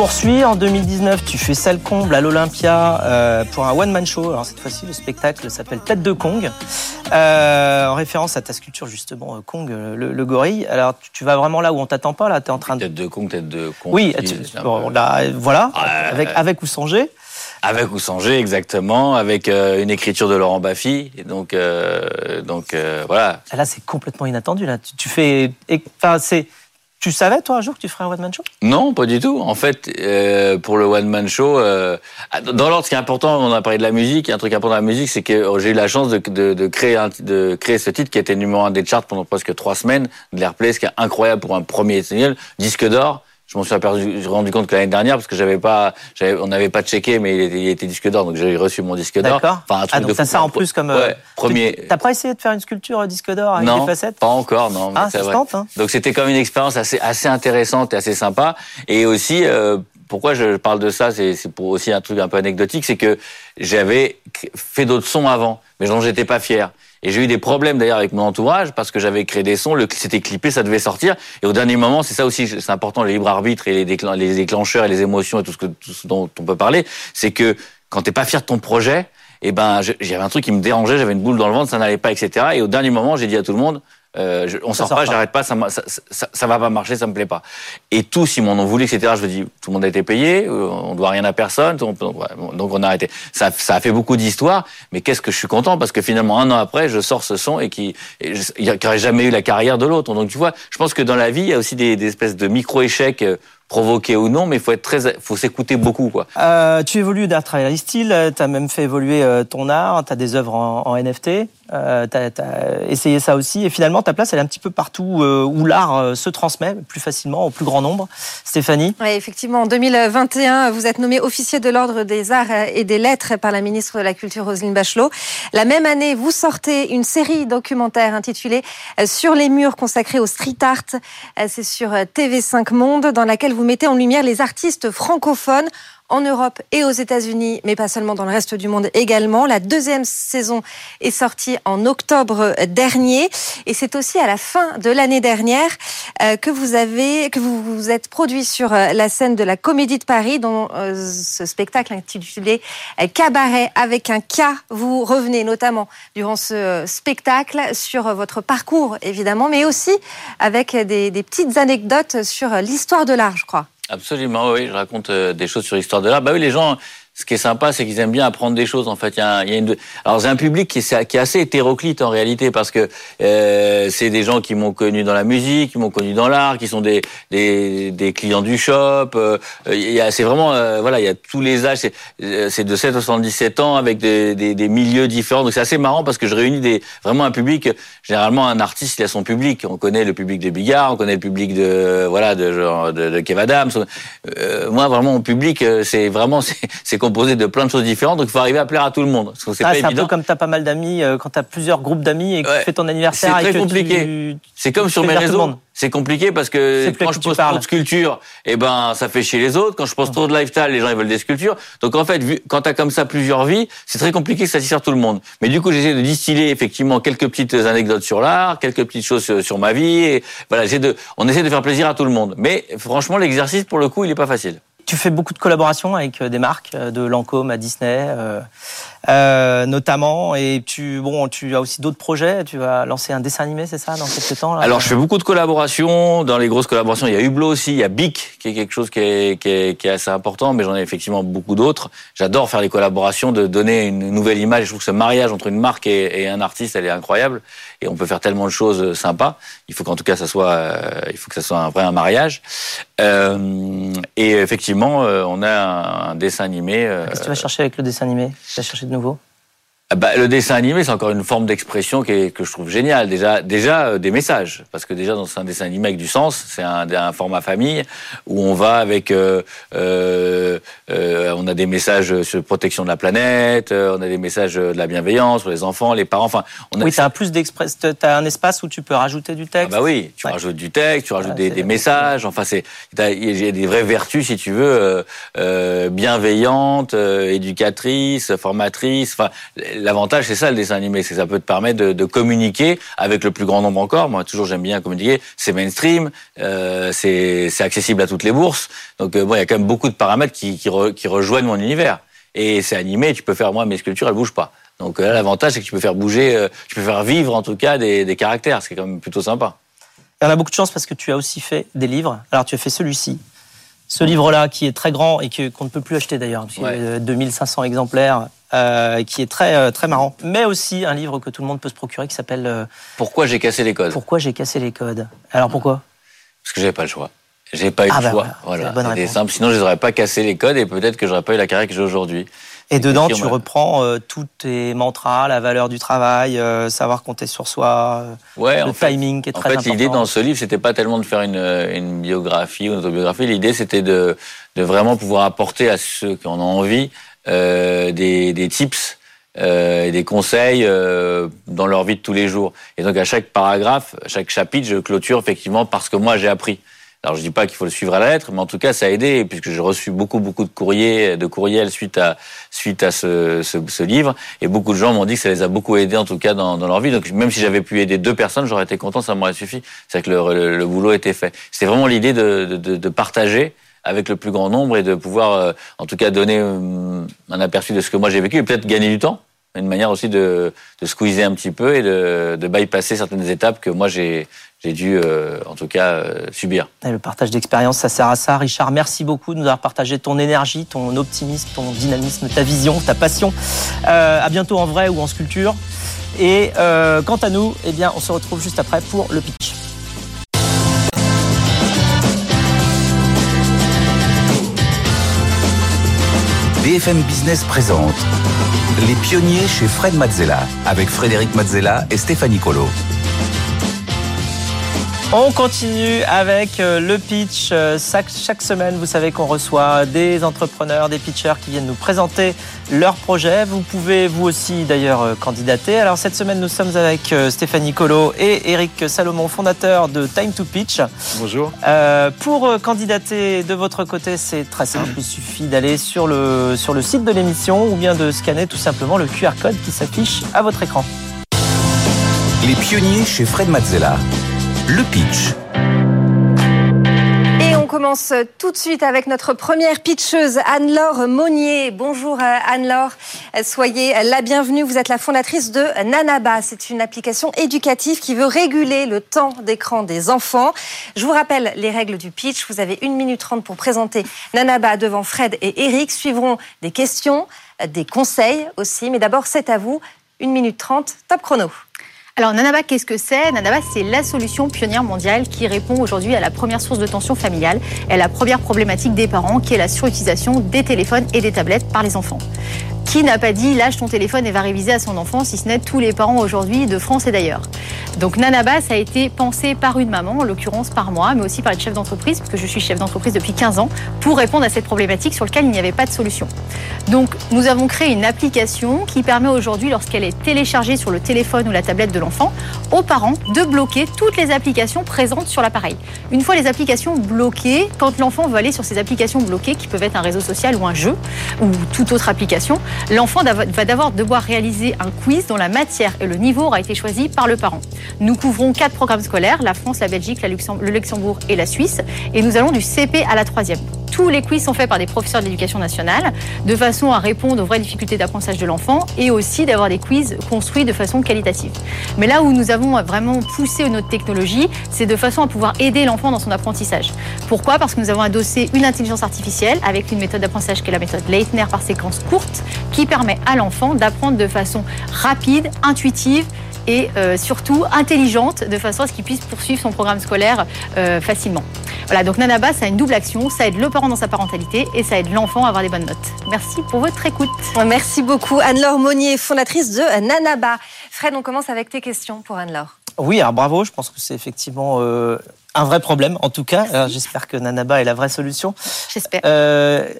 A: Poursuis en 2019, tu fais salle comble à l'Olympia euh, pour un one man show. Alors cette fois-ci, le spectacle s'appelle Tête de Kong, euh, en référence à ta sculpture justement euh, Kong, le, gorille. Alors tu, vas vraiment là où on t'attend pas. Là, es en train
D: de tête de Kong, tête de Kong.
A: Oui, voilà, avec avec ou.
D: Avec ou sans G, exactement, avec une écriture de Laurent Baffy. Et donc, donc voilà.
A: Là, c'est complètement inattendu. Là, tu, tu fais, enfin, c'est tu savais, toi, un jour, que tu ferais un one-man show?
D: Non, pas du tout. En fait, euh, pour le one-man show, euh, dans l'ordre, ce qui est important, on a parlé de la musique, un truc important dans la musique, c'est que oh, j'ai eu la chance de, de, de, créer un, de créer ce titre qui était numéro un des charts pendant presque trois semaines, de l'airplay, ce qui est incroyable pour un premier single, disque d'or je m'en suis rendu compte que l'année dernière parce que j'avais pas, on n'avait pas checké, mais il était, disque d'or, donc j'ai reçu mon disque d'or.
A: D'accord. Enfin, un truc ah, donc ça, ça en plus comme
D: ouais, euh, premier.
A: T'as pas essayé de faire une sculpture disque d'or avec
D: non,
A: des facettes
D: Pas encore, non.
A: Ah, ça tente. Hein.
D: Donc c'était comme une expérience assez assez intéressante et assez sympa, et aussi. Euh, pourquoi je parle de ça, c'est pour aussi un truc un peu anecdotique, c'est que j'avais fait d'autres sons avant, mais dont j'étais pas fier. Et j'ai eu des problèmes d'ailleurs avec mon entourage parce que j'avais créé des sons, c'était clippé, ça devait sortir. Et au dernier moment, c'est ça aussi, c'est important, le libre arbitre et les, déclencheurs et les émotions et tout ce, que, tout ce dont on peut parler, c'est que quand t'es pas fier de ton projet, eh ben j'avais un truc qui me dérangeait, j'avais une boule dans le ventre, ça n'allait pas, etc. Et au dernier moment, j'ai dit à tout le monde, euh, on sort, pas, j'arrête pas, ça, ça, ça, ça, va pas marcher, ça me plaît pas. Et tous, ils m'en ont voulu, etc. Je me dis, tout le monde a été payé, euh, on doit rien à personne, donc on a arrêté. Ça, ça a fait beaucoup d'histoires, mais qu'est-ce que je suis content parce que finalement un an après, je sors ce son et qui, il n'y aurait jamais eu la carrière de l'autre. Donc tu vois, je pense que dans la vie, il y a aussi des, des espèces de micro échecs euh, provoqué ou non, mais il faut être très, faut s'écouter beaucoup, quoi.
A: Euh, tu évolues d'art travail style, tu as même fait évoluer euh, ton art, tu as des œuvres en, NFT, euh, tu as, essayé ça aussi, et finalement ta place elle est un petit peu partout euh, où l'art euh, se transmet plus facilement au plus grand nombre. Stéphanie?
B: Oui, effectivement, en 2021, vous êtes nommé officier de l'ordre des arts et des lettres par la ministre de la Culture Roselyne Bachelot. La même année, vous sortez une série documentaire intitulée Sur les murs consacrée au street art. C'est sur TV5 Monde, dans laquelle vous vous mettez en lumière les artistes francophones en Europe et aux États-Unis, mais pas seulement dans le reste du monde également. La deuxième saison est sortie en octobre dernier et c'est aussi à la fin de l'année dernière euh, que vous avez, que vous vous êtes produit sur euh, la scène de la Comédie de Paris, dont euh, ce spectacle intitulé Cabaret avec un K. Vous revenez notamment durant ce spectacle sur votre parcours évidemment, mais aussi avec des, des petites anecdotes sur l'histoire de l'art, je crois.
D: Absolument, oui, je raconte des choses sur l'histoire de l'art. Bah oui, les gens, ce qui est sympa, c'est qu'ils aiment bien apprendre des choses. En fait, il y a, il y a une... alors c'est un public qui est, qui est, assez hétéroclite en réalité parce que euh, c'est des gens qui m'ont connu dans la musique, qui m'ont connu dans l'art, qui sont des, des, des clients du shop. Euh, c'est vraiment euh, voilà, il y a tous les âges. C'est, euh, de 7 à 77 ans avec des, des, des milieux différents. Donc c'est assez marrant parce que je réunis des vraiment un public. Généralement, un artiste il a son public. On connaît le public de Bigard, on connaît le public de voilà de genre de, de Kev Adams. Euh, moi, vraiment, mon public, c'est vraiment (laughs) c'est composé de plein de choses différentes, donc il faut arriver à plaire à tout le monde.
A: C'est ah, un peu comme tu as pas mal d'amis, euh, quand tu as plusieurs groupes d'amis et que tu fais ton anniversaire.
D: C'est très compliqué. C'est comme sur mes réseaux. C'est compliqué parce que quand je pose trop de sculptures, eh ben ça fait chier les autres. Quand je pose trop de lifestyle, les gens ils veulent des sculptures. Donc en fait, vu, quand t'as comme ça plusieurs vies, c'est très compliqué que ça satisfaire tout le monde. Mais du coup, j'essaie de distiller effectivement quelques petites anecdotes sur l'art, quelques petites choses sur, ma vie. Et voilà, de, on essaie de faire plaisir à tout le monde. Mais franchement, l'exercice pour le coup, il est pas facile.
A: Tu fais beaucoup de collaborations avec euh, des marques, euh, de Lancôme à Disney. Euh, euh, notamment. Et tu, bon, tu as aussi d'autres projets. Tu vas lancer un dessin animé, c'est ça, dans quelques temps là
D: Alors, je fais beaucoup de collaborations. Dans les grosses collaborations, il y a Hublot aussi, il y a Bic, qui est quelque chose qui est, qui est, qui est assez important, mais j'en ai effectivement beaucoup d'autres. J'adore faire les collaborations, de donner une nouvelle image. Je trouve que ce mariage entre une marque et, et, un artiste, elle est incroyable. Et on peut faire tellement de choses sympas. Il faut qu'en tout cas, ça soit, euh, il faut que ça soit un vrai un mariage. Euh, et effectivement, euh, on a un, un dessin animé.
A: Qu'est-ce que tu vas chercher avec le dessin animé? Tu vas chercher nouveau
D: bah, le dessin animé, c'est encore une forme d'expression que je trouve géniale. Déjà, déjà euh, des messages, parce que déjà dans un dessin animé avec du sens, c'est un, un, format famille où on va avec, euh, euh, euh on a des messages sur protection de la planète, euh, on a des messages de la bienveillance pour les enfants, les parents. Enfin,
A: on a, oui, t'as plus d'express, t'as un espace où tu peux rajouter du texte.
D: Ah bah oui, tu rajoutes du texte, tu rajoutes des, des, messages. Enfin, c'est, il y a des vraies vertus, si tu veux, bienveillantes, éducatrices, formatrices. Enfin l'avantage, c'est ça le dessin animé, c'est que ça peut te permettre de, communiquer avec le plus grand nombre encore. Moi, toujours, j'aime bien communiquer. C'est mainstream, euh, c'est accessible à toutes les bourses. Donc, euh, bon, il y a quand même beaucoup de paramètres qui, rejoignent mon univers. Et c'est animé, tu peux faire, moi, mes sculptures, elles bougent pas. Donc euh, l'avantage, c'est que tu peux faire bouger, tu peux faire vivre, en tout cas, des, des caractères, ce qui est quand même plutôt sympa.
A: On a beaucoup de chance parce que tu as aussi fait des livres. Alors, tu as fait celui-ci, ce livre-là qui est très grand et qu'on ne peut plus acheter d'ailleurs, ouais. 2500 exemplaires, euh, qui est très euh, très marrant, mais aussi un livre que tout le monde peut se procurer qui s'appelle euh,
D: Pourquoi j'ai cassé les codes?
A: Pourquoi j'ai cassé les codes? Alors pourquoi?
D: Parce que j'avais pas le choix. J'ai pas eu ah le bah choix. Voilà. voilà. simple. Sinon, je n'aurais pas cassé les codes et peut-être que j'aurais pas eu la carrière que j'ai aujourd'hui.
A: Et dedans, tu reprends euh, tous tes mantras, la valeur du travail, euh, savoir compter sur soi,
D: ouais,
A: le timing qui est très
D: important. En fait, l'idée dans ce livre, c'était pas tellement de faire une, une biographie ou une autobiographie. L'idée, c'était de, de vraiment pouvoir apporter à ceux qui en ont envie euh, des, des tips euh, et des conseils euh, dans leur vie de tous les jours. Et donc à chaque paragraphe, à chaque chapitre, je clôture effectivement parce que moi j'ai appris. Alors je dis pas qu'il faut le suivre à la lettre, mais en tout cas ça a aidé puisque j'ai reçu beaucoup beaucoup de courriers, de courriels suite à suite à ce, ce, ce livre et beaucoup de gens m'ont dit que ça les a beaucoup aidés en tout cas dans, dans leur vie. Donc même si j'avais pu aider deux personnes, j'aurais été content, ça m'aurait suffi. C'est que le, le, boulot était fait. C'est vraiment l'idée de, de, de, partager avec le plus grand nombre et de pouvoir euh, en tout cas donner euh, un aperçu de ce que moi j'ai vécu et peut-être gagner du temps une manière aussi de, de squeezer un petit peu et de, de bypasser certaines étapes que moi j'ai j'ai dû, euh, en tout cas, euh, subir.
A: Et le partage d'expérience, ça sert à ça. Richard, merci beaucoup de nous avoir partagé ton énergie, ton optimisme, ton dynamisme, ta vision, ta passion. Euh, à bientôt en vrai ou en sculpture. Et euh, quant à nous, eh bien, on se retrouve juste après pour le pitch.
C: BFM Business présente Les pionniers chez Fred Mazzella avec Frédéric Mazzella et Stéphanie Colo.
A: On continue avec euh, le pitch. Euh, chaque, semaine, vous savez qu'on reçoit des entrepreneurs, des pitchers qui viennent nous présenter leurs projets. Vous pouvez vous aussi d'ailleurs euh, candidater. Alors cette semaine, nous sommes avec Stéphanie Colo et Eric Salomon, fondateur de Time to Pitch.
F: Bonjour.
A: pour candidater de votre côté, c'est très simple. Il suffit d'aller sur le, sur le site de l'émission ou bien de scanner tout simplement le QR code qui s'affiche à votre écran.
C: Les pionniers chez Fred Mazzella le pitch.
B: Et on commence tout de suite avec notre première pitcheuse, Anne-Laure Monnier. Bonjour euh, Anne-Laure, soyez la bienvenue. Vous êtes la fondatrice de Nanaba. C'est une application éducative qui veut réguler le temps d'écran des enfants. Je vous rappelle les règles du pitch. Vous avez une minute trente pour présenter Nanaba devant Fred et Eric. Suivront des questions, des conseils aussi. Mais d'abord, c'est à vous. Une minute trente, top chrono.
G: Alors Nanaba, qu'est-ce que c'est? Nanaba, c'est la solution pionnière mondiale qui répond aujourd'hui à la première source de tension familiale et à la première problématique des parents qui est la surutilisation des téléphones et des tablettes par les enfants. Qui n'a pas dit lâche ton téléphone et va réviser à son enfant, si ce n'est tous les parents aujourd'hui de France et d'ailleurs. Donc Nanaba, ça a été pensé par une maman, en l'occurrence par moi, mais aussi par le chef d'entreprise, parce que je suis chef d'entreprise depuis 15 ans, pour répondre à cette problématique sur laquelle il n'y avait pas de solution. Donc nous avons créé une application qui permet aujourd'hui, lorsqu'elle est téléchargée sur le téléphone ou la tablette de l'enfant, aux parents de bloquer toutes les applications présentes sur l'appareil. Une fois les applications bloquées, quand l'enfant veut aller sur ces applications bloquées, qui peuvent être un réseau social ou un jeu, ou toute autre application, l'enfant va d'abord devoir réaliser un quiz dont la matière et le niveau aura été choisi par le parent. Nous couvrons quatre programmes scolaires, la France, la Belgique, le Luxembourg et la Suisse, et nous allons du CP à la troisième. Tous les quiz sont faits par des professeurs de l'éducation nationale, de façon à répondre aux vraies difficultés d'apprentissage de l'enfant et aussi d'avoir des quiz construits de façon qualitative. Mais là où nous avons vraiment poussé notre technologie, c'est de façon à pouvoir aider l'enfant dans son apprentissage. Pourquoi? Parce que nous avons adossé une intelligence artificielle avec une méthode d'apprentissage qui est la méthode Leitner par séquence courte, qui permet à l'enfant d'apprendre de façon rapide, intuitive, et euh, surtout intelligente de façon à ce qu'il puisse poursuivre son programme scolaire euh, facilement. Voilà, donc Nanaba, ça a une double action, ça aide le parent dans sa parentalité et ça aide l'enfant à avoir des bonnes notes. Merci pour votre écoute.
B: Merci beaucoup Anne-Laure Monnier, fondatrice de Nanaba. Fred, on commence avec tes questions pour Anne-Laure.
A: Oui, alors bravo, je pense que c'est effectivement euh, un vrai problème en tout cas. J'espère que Nanaba est la vraie solution.
G: J'espère.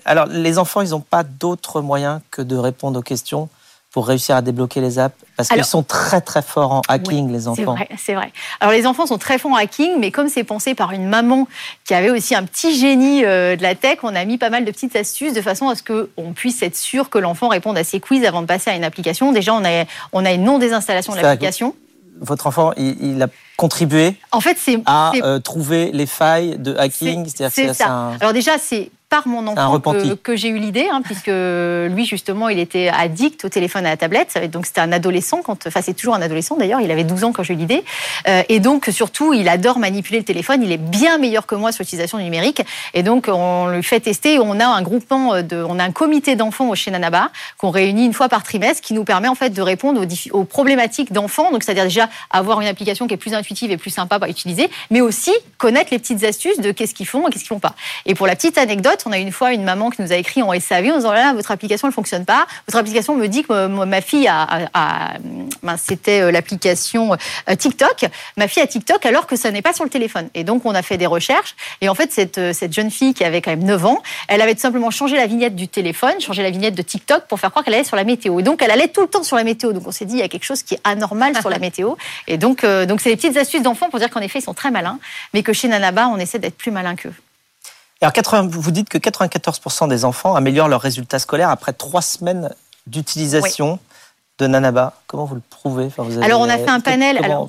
A: alors les enfants, ils n'ont pas d'autres moyens que de répondre aux questions pour réussir à débloquer les apps Parce qu'ils sont très très forts en hacking, les enfants.
G: C'est vrai, c'est vrai. Alors les enfants sont très forts en hacking, mais comme c'est pensé par une maman qui avait aussi un petit génie euh, de la tech, on a mis pas mal de petites astuces de façon à ce qu'on puisse être sûr que l'enfant réponde à ses quiz avant de passer à une application. Déjà, on a, on a une non-désinstallation de l'application.
A: Votre enfant, il, a contribué
G: en fait,
A: à euh, trouver les failles de hacking.
G: C'est ça. Alors déjà, c'est par mon enfant que, j'ai eu l'idée, hein, puisque lui, justement, il était addict au téléphone et à la tablette. Donc, c'était un adolescent, quand, enfin, c'est toujours un adolescent d'ailleurs, il avait 12 ans quand j'ai eu l'idée. Euh, et donc, surtout, il adore manipuler le téléphone. Il est bien meilleur que moi sur l'utilisation numérique. Et donc, on lui fait tester. On a un groupement, de, on a un comité d'enfants au chez Nanaba qu'on réunit une fois par trimestre qui nous permet en fait de répondre aux, aux problématiques d'enfants. Donc, c'est-à-dire déjà avoir une application qui est plus intuitive et plus sympa à utiliser, mais aussi connaître les petites astuces de qu'est-ce qu'ils font et qu'est-ce qu'ils font pas. Et pour la petite anecdote, on a une fois une maman qui nous a écrit en SAV en disant là, votre application ne fonctionne pas. Votre application me dit que ma fille a, ben, c'était euh, l'application euh, TikTok. Ma fille a TikTok alors que ça n'est pas sur le téléphone. Et donc on a fait des recherches. Et en fait cette, euh, cette jeune fille qui avait quand même 9 ans, elle avait tout simplement changé la vignette du téléphone, changé la vignette de TikTok pour faire croire qu'elle allait sur la météo. Et donc elle allait tout le temps sur la météo. Donc on s'est dit il y a quelque chose qui est anormal sur la (laughs) météo. Et donc donc c'est des petites astuces d'enfants pour dire qu'en effet ils sont très malins, mais que chez Nanaba on essaie d'être plus malin qu'eux.
A: Alors, 80, vous dites que 94% des enfants améliorent leurs résultats scolaires après trois semaines d'utilisation de Nanaba Comment vous le prouvez?
G: Alors on a fait un panel. Alors,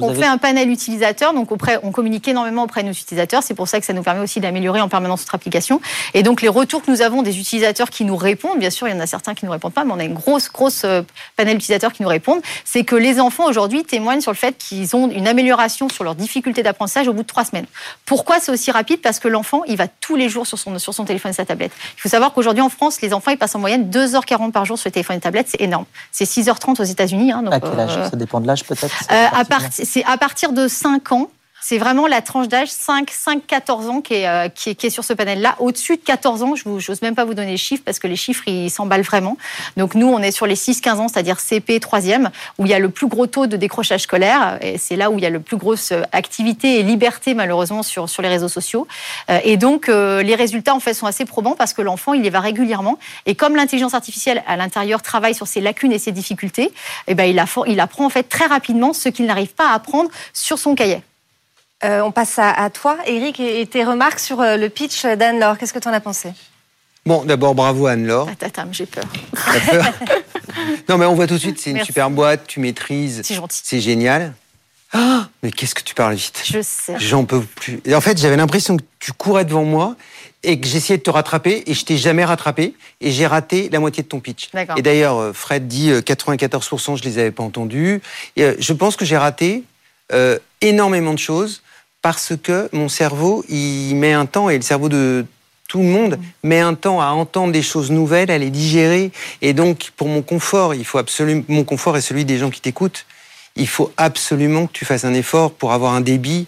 G: on fait un panel utilisateur, donc auprès, on communique énormément auprès de nos utilisateurs. C'est pour ça que ça nous permet aussi d'améliorer en permanence notre application. Et donc les retours que nous avons des utilisateurs qui nous répondent, bien sûr il y en a certains qui ne nous répondent pas, mais on a une grosse grosse euh, panel d'utilisateurs qui nous répondent. C'est que les enfants aujourd'hui témoignent sur le fait qu'ils ont une amélioration sur leurs difficultés d'apprentissage au bout de trois semaines. Pourquoi c'est aussi rapide? Parce que l'enfant il va tous les jours sur son sur son téléphone et sa tablette. Il faut savoir qu'aujourd'hui en France les enfants ils passent en moyenne 2h40 par jour sur le téléphone et tablette, c'est énorme. C'est 6h30 aux États-Unis.
A: Hein, à quel âge? euh, Ça dépend de l'âge peut-être
G: euh, C'est à partir de 5 ans. C'est vraiment la tranche d'âge 5, 5, 14 ans qui est, euh, qui est, qui est sur ce panel-là. Au-dessus de 14 ans, je n'ose même pas vous donner les chiffres parce que les chiffres, ils s'emballent vraiment. Donc nous, on est sur les 6-15 ans, c'est-à-dire CP, 3e, où il y a le plus gros taux de décrochage scolaire. Et c'est là où il y a le plus grosse activité et liberté, malheureusement, sur, sur les réseaux sociaux. Euh, et donc, euh, les résultats, en fait, sont assez probants parce que l'enfant, il y va régulièrement. Et comme l'intelligence artificielle, à l'intérieur, travaille sur ses lacunes et ses difficultés, eh ben, il, il apprend, en fait, très rapidement ce qu'il n'arrive pas à apprendre sur son cahier.
B: Euh, on passe à, toi, Eric, et tes remarques sur euh, le pitch d'Anne-Laure. Qu'est-ce que tu en as pensé?
F: Bon, d'abord, bravo Anne-Laure.
G: Attends, j'ai peur.
F: peur? (laughs) Non, mais on voit tout de suite, c'est une super boîte, tu maîtrises.
G: C'est gentil.
F: C'est génial. Ah, mais qu'est-ce que tu parles vite?
G: Je sais.
F: J'en peux plus. Et en fait, j'avais l'impression que tu courais devant moi et que j'essayais de te rattraper et je t'ai jamais rattrapé et j'ai raté la moitié de ton pitch. Et d'ailleurs, euh, Fred dit 94%, je les avais pas entendus. Et je pense que j'ai raté énormément de choses parce que mon cerveau, il met un temps, et le cerveau de tout le monde met un temps à entendre des choses nouvelles, à les digérer. Et donc, pour mon confort, il faut absolument, mon confort est celui des gens qui t'écoutent. Il faut absolument que tu fasses un effort pour avoir un débit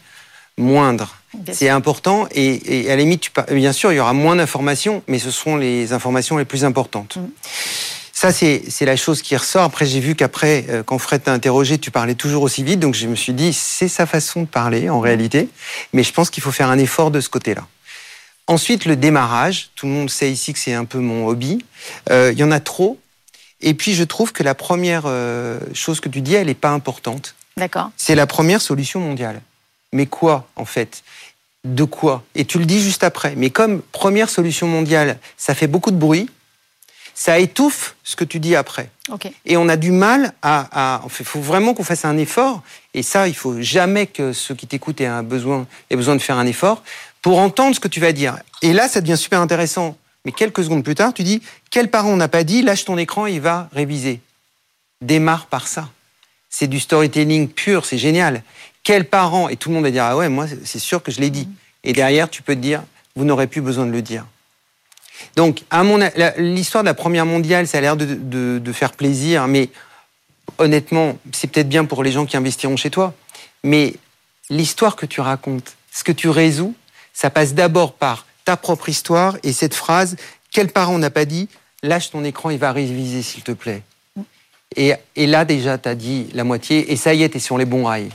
F: moindre. C'est important et, à la limite, tu, bien sûr, il y aura moins d'informations, mais ce seront les informations les plus importantes. Mm. Ça, c'est la chose qui ressort. Après, j'ai vu qu'après, euh, quand Fred t'a interrogé, tu parlais toujours aussi vite. Donc, je me suis dit, c'est sa façon de parler, en réalité. Mais je pense qu'il faut faire un effort de ce côté-là. Ensuite, le démarrage. Tout le monde sait ici que c'est un peu mon hobby. Euh, il y en a trop. Et puis, je trouve que la première euh, chose que tu dis, elle n'est pas importante.
G: D'accord.
F: C'est la première solution mondiale. Mais quoi, en fait? De quoi? Et tu le dis juste après. Mais comme première solution mondiale, ça fait beaucoup de bruit, ça étouffe ce que tu dis après. Et on a du mal à. Il faut vraiment qu'on fasse un effort. Et ça, il faut jamais que ceux qui t'écoutent aient, besoin, aient besoin de faire un effort pour entendre ce que tu vas dire. Et là, ça devient super intéressant. Mais quelques secondes plus tard, tu dis quel parent on n'a pas dit Lâche ton écran, il va réviser. Démarre par ça. C'est du storytelling pur, c'est génial. Quel parent Et tout le monde va dire Ah ouais, moi, c'est sûr que je l'ai dit. Et derrière, tu peux te dire Vous n'aurez plus besoin de le dire. Donc, l'histoire de la Première mondiale, ça a l'air de, faire plaisir, mais honnêtement, c'est peut-être bien pour les gens qui investiront chez toi. Mais l'histoire que tu racontes, ce que tu résous, ça passe d'abord par ta propre histoire et cette phrase quel parent n'a pas dit lâche ton écran, il va réviser s'il te plaît. Et, là, déjà, tu as dit la moitié, et ça y est, tu es sur les bons rails.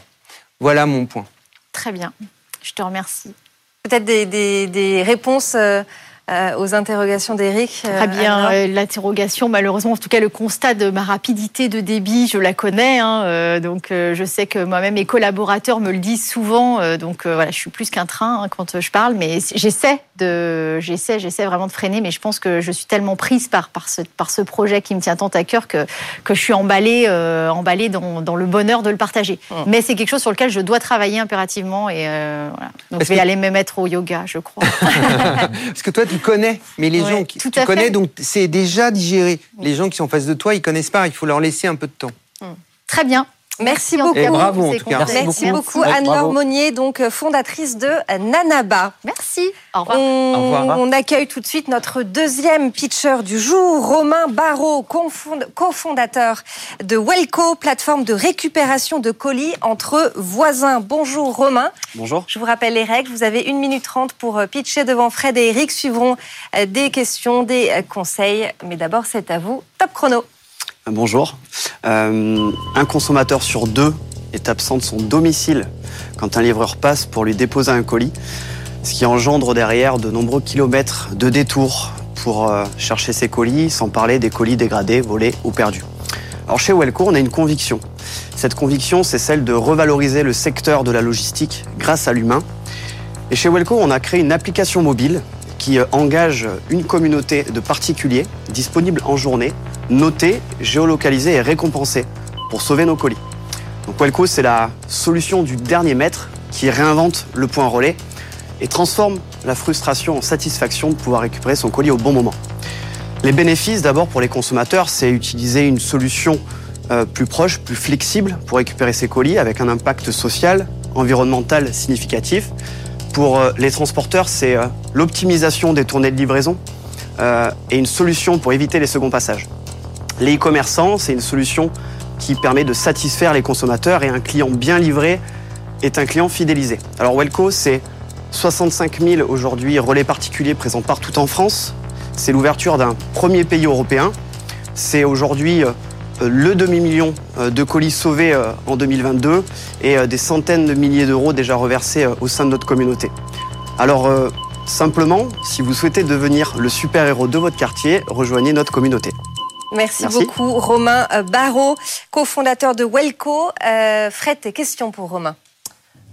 F: Voilà mon point.
G: Très bien. Je te remercie.
B: Peut-être des, réponses euh, euh, aux interrogations d'Éric.
G: Euh, Très bien, euh, l'interrogation, malheureusement, en tout cas le constat de ma rapidité de débit, je la connais. Hein, donc je sais que moi-même mes collaborateurs me le disent souvent. donc voilà, je suis plus qu'un train hein, quand je parle, mais j'essaie de, j'essaie, j'essaie vraiment de freiner. Mais je pense que je suis tellement prise par par ce par ce projet qui me tient tant à cœur que que je suis emballée emballée dans, dans le bonheur de le partager. Mmh. Mais c'est quelque chose sur lequel je dois travailler impérativement et voilà. Donc je vais aller me mettre au yoga, je crois. (laughs)
F: Parce que toi, tu connais, mais les gens qui tu connais, donc c'est déjà digéré. Les gens qui sont en face de toi, ils connaissent pas. Il faut leur laisser un peu de temps.
G: Très bien.
B: Merci beaucoup.
F: bravo en tout cas.
B: Merci, beaucoup, Anne-Laure Monnier, donc euh, fondatrice de Nanaba.
G: Merci.
B: Au revoir. On, accueille tout de suite notre deuxième pitcher du jour, Romain Barrault, cofondateur de Welco, plateforme de récupération de colis entre voisins. Bonjour Romain.
H: Bonjour.
B: Je vous rappelle les règles. Vous avez une minute trente pour euh, pitcher devant Fred et Eric. Suivront euh, des questions, des conseils. Mais d'abord, c'est à vous. Top chrono.
H: Bonjour. Euh, un consommateur sur deux est absent de son domicile quand un livreur passe pour lui déposer un colis, ce qui engendre derrière de nombreux kilomètres de détours pour euh, chercher ses colis, sans parler des colis dégradés, volés ou perdus. Alors chez Welco, on a une conviction. Cette conviction, c'est celle de revaloriser le secteur de la logistique grâce à l'humain. Et chez Welco, on a créé une application mobile qui euh, engage une communauté de particuliers disponible en journée noter, géolocaliser et récompenser pour sauver nos colis. Donc Welco, c'est la solution du dernier mètre qui réinvente le point relais et transforme la frustration en satisfaction de pouvoir récupérer son colis au bon moment. Les bénéfices, d'abord pour les consommateurs, c'est utiliser une solution euh, plus proche, plus flexible pour récupérer ses colis avec un impact social, environnemental significatif. Pour euh, les transporteurs, c'est euh, l'optimisation des tournées de livraison et une solution pour éviter les seconds passages. Les e-commerçants, c'est une solution qui permet de satisfaire les consommateurs et un client bien livré est un client fidélisé. Alors Welco, c'est 65 000 aujourd'hui relais particuliers présents partout en France. C'est l'ouverture d'un premier pays européen. C'est aujourd'hui euh, le demi-million euh, de colis sauvés euh, en 2022 et des centaines de milliers d'euros déjà reversés au sein de notre communauté. Alors simplement, si vous souhaitez devenir le super-héros de votre quartier, rejoignez notre communauté.
B: Merci, beaucoup Romain Barrault, cofondateur de Welco. Fred, tes questions pour Romain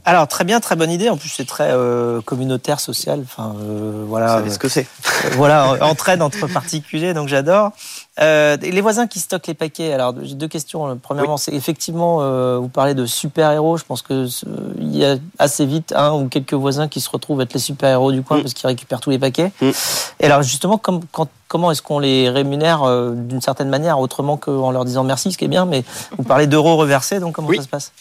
A: alors très bien, très bonne idée. En plus, c'est très euh, communautaire, social. Enfin,
H: euh, voilà. Vous ce que c'est.
A: Euh, voilà, entraide entre particuliers, donc j'adore. les voisins qui stockent les paquets. Alors j'ai deux questions. Premièrement, c'est effectivement, vous parlez de super héros. Je pense que il y a assez vite un ou quelques voisins qui se retrouvent être les super héros du coin mm. parce qu'ils récupèrent tous les paquets. Mm. Et alors justement, comment est-ce qu'on les rémunère d'une certaine manière, autrement qu'en leur disant merci, ce qui est bien. Mais vous parlez d'euros reversés, donc comment ça se passe?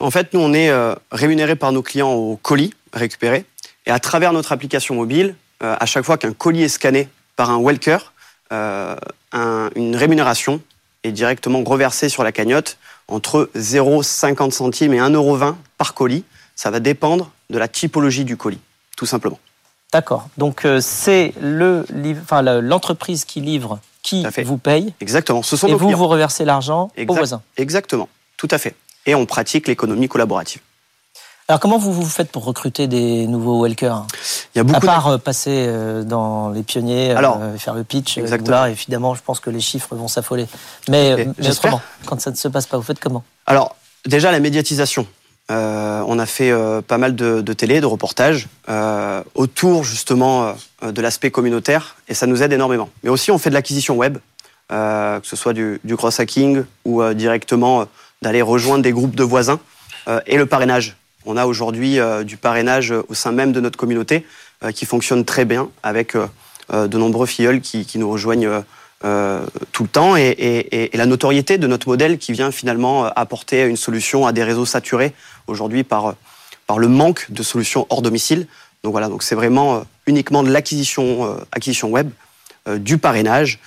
H: En fait, nous, on est euh, rémunéré par nos clients au colis récupéré. Et à travers notre application mobile, euh, à chaque fois qu'un colis est scanné par un welker, euh, une rémunération est directement reversée sur la cagnotte entre 0,50 centimes et 1,20 euro par colis. Ça va dépendre de la typologie du colis, tout simplement.
A: D'accord. Donc c'est l'entreprise qui livre qui vous paye.
H: Exactement.
A: Ce sont et vous, vous reversez l'argent aux voisins.
H: Exactement. Tout à fait et on pratique l'économie collaborative.
A: Alors comment vous vous faites pour recruter des nouveaux welkers
H: Il y a beaucoup
A: à part euh, passer euh, dans les pionniers, euh, Alors, faire le pitch. Exactement. Là, évidemment, je pense que les chiffres vont s'affoler. Mais, mais autrement, quand ça ne se passe pas, vous faites comment?
H: Alors déjà la médiatisation. on a fait pas mal de, télé, de reportages autour justement de l'aspect communautaire et ça nous aide énormément. Mais aussi on fait de l'acquisition web, que ce soit du, du cross-hacking ou directement d'aller rejoindre des groupes de voisins euh, et le parrainage. On a aujourd'hui euh, du parrainage au sein même de notre communauté euh, qui fonctionne très bien avec de nombreux filleuls qui, nous rejoignent tout le temps et, la notoriété de notre modèle qui vient finalement apporter une solution à des réseaux saturés aujourd'hui par, par le manque de solutions hors domicile. Donc voilà, donc c'est vraiment uniquement de l'acquisition acquisition web, du parrainage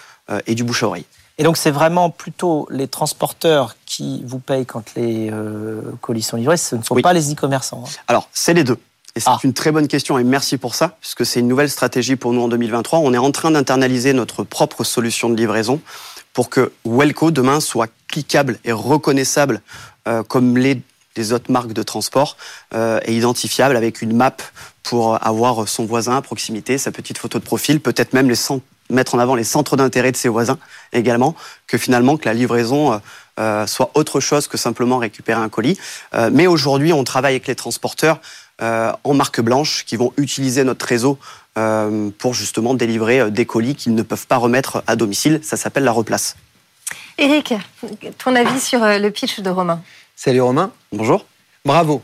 H: et du bouche à oreille.
A: Et donc c'est vraiment plutôt les transporteurs qui vous payent quand les euh, colis sont livrés, ce ne sont pas les e-commerçants. Hein.
H: Alors c'est les deux. Et c'est ah. une très bonne question et merci pour ça, puisque c'est une nouvelle stratégie pour nous en 2023. On est en train d'internaliser notre propre solution de livraison pour que Welco demain soit cliquable et reconnaissable euh, comme les autres marques de transport euh, et identifiable avec une map pour avoir son voisin à proximité, sa petite photo de profil, peut-être même les mettre en avant les centres d'intérêt de ses voisins également, que finalement que la livraison euh, euh, soit autre chose que simplement récupérer un colis. Euh, mais aujourd'hui, on travaille avec les transporteurs en marque blanche qui vont utiliser notre réseau pour justement délivrer des colis qu'ils ne peuvent pas remettre à domicile. Ça s'appelle la replace.
B: Eric, ton avis sur le pitch de Romain
F: Salut Romain.
H: Bonjour.
F: Bravo.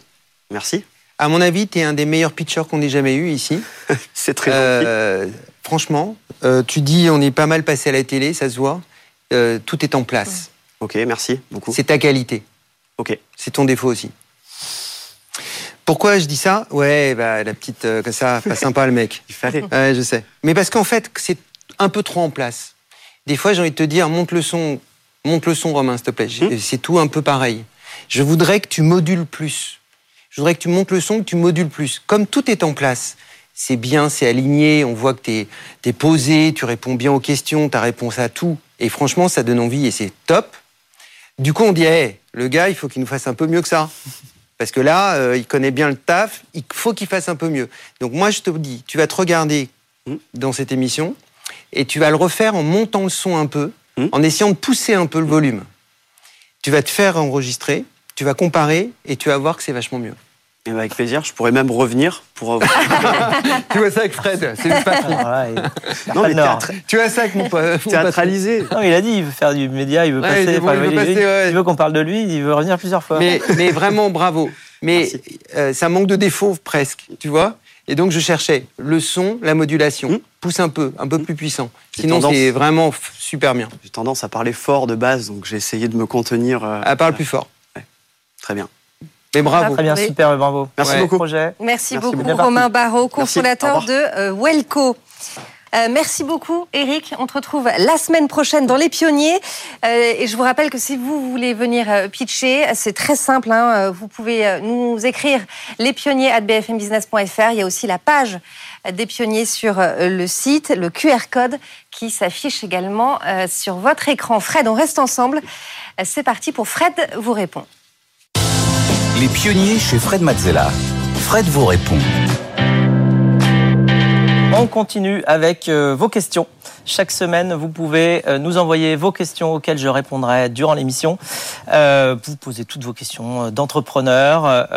H: Merci.
F: À mon avis, tu es un des meilleurs pitchers qu'on ait jamais eu ici. (laughs)
H: C'est très gentil.
F: Franchement, euh, tu dis on est pas mal passé à la télé, ça se voit. Euh, tout est en place.
H: Ok, merci beaucoup.
F: C'est ta qualité.
H: Ok.
F: C'est ton défaut aussi. Pourquoi je dis ça? Ouais, bah, la petite, euh, comme ça, pas sympa le mec. (laughs)
H: Il fallait.
F: Ouais, je sais. Mais parce qu'en fait, c'est un peu trop en place. Des fois, j'ai envie de te dire, monte le son, monte le son, Romain, s'il te plaît. Hmm. C'est tout un peu pareil. Je voudrais que tu modules plus. Je voudrais que tu montes le son, que tu modules plus. Comme tout est en place, c'est bien, c'est aligné, on voit que tu es, posé, tu réponds bien aux questions, tu as réponse à tout. Et franchement, ça donne envie et c'est top. Du coup, on dit, le gars, il faut qu'il nous fasse un peu mieux que ça. Parce que là, euh, il connaît bien le taf, il faut qu'il fasse un peu mieux. Donc moi, je te dis, tu vas te regarder hmm. dans cette émission et tu vas le refaire en montant le son un peu, hmm. en essayant de pousser un peu le volume. Tu vas te faire enregistrer, tu vas comparer et tu vas voir que c'est vachement mieux.
H: Ben, avec plaisir, je pourrais même revenir pour. (laughs)
F: tu vois ça avec Fred, c'est le patron.
H: non, mais
F: Tu vois ça avec mon,
H: Théâtralisé.
A: Non, il a dit, il veut faire du média, il veut passer. Il, veut, qu'on parle de lui, il veut revenir plusieurs fois.
F: Mais, mais vraiment, bravo. Mais euh, ça manque de défauts presque, tu vois. Et donc je cherchais le son, la modulation. Hmm. Pousse un peu, un peu plus puissant. Sinon c'est vraiment super bien.
H: J'ai tendance à parler fort de base, donc j'ai essayé de me contenir.
F: Euh, à parler plus fort.
H: Très bien.
F: Mais bravo.
A: Très bien, super, bravo.
H: Merci beaucoup.
B: Merci, beaucoup, Romain Barrault, cofondateur de euh, Welco. Euh, merci beaucoup, Eric. On te retrouve la semaine prochaine dans Les Pionniers. Euh, et je vous rappelle que si vous voulez venir euh, pitcher, c'est très simple. Hein. Vous pouvez nous écrire lespionniers@bfmbusiness.fr. Il y a aussi la page des pionniers sur le site, le QR code qui s'affiche également sur votre écran. Fred, on reste ensemble. C'est parti pour Fred vous répond.
C: Les pionniers chez Fred Mazzella. Fred vous répond.
A: On continue avec euh, vos questions. Chaque semaine, vous pouvez euh, nous envoyer vos questions auxquelles je répondrai durant l'émission. Euh, vous posez toutes vos questions d'entrepreneurs,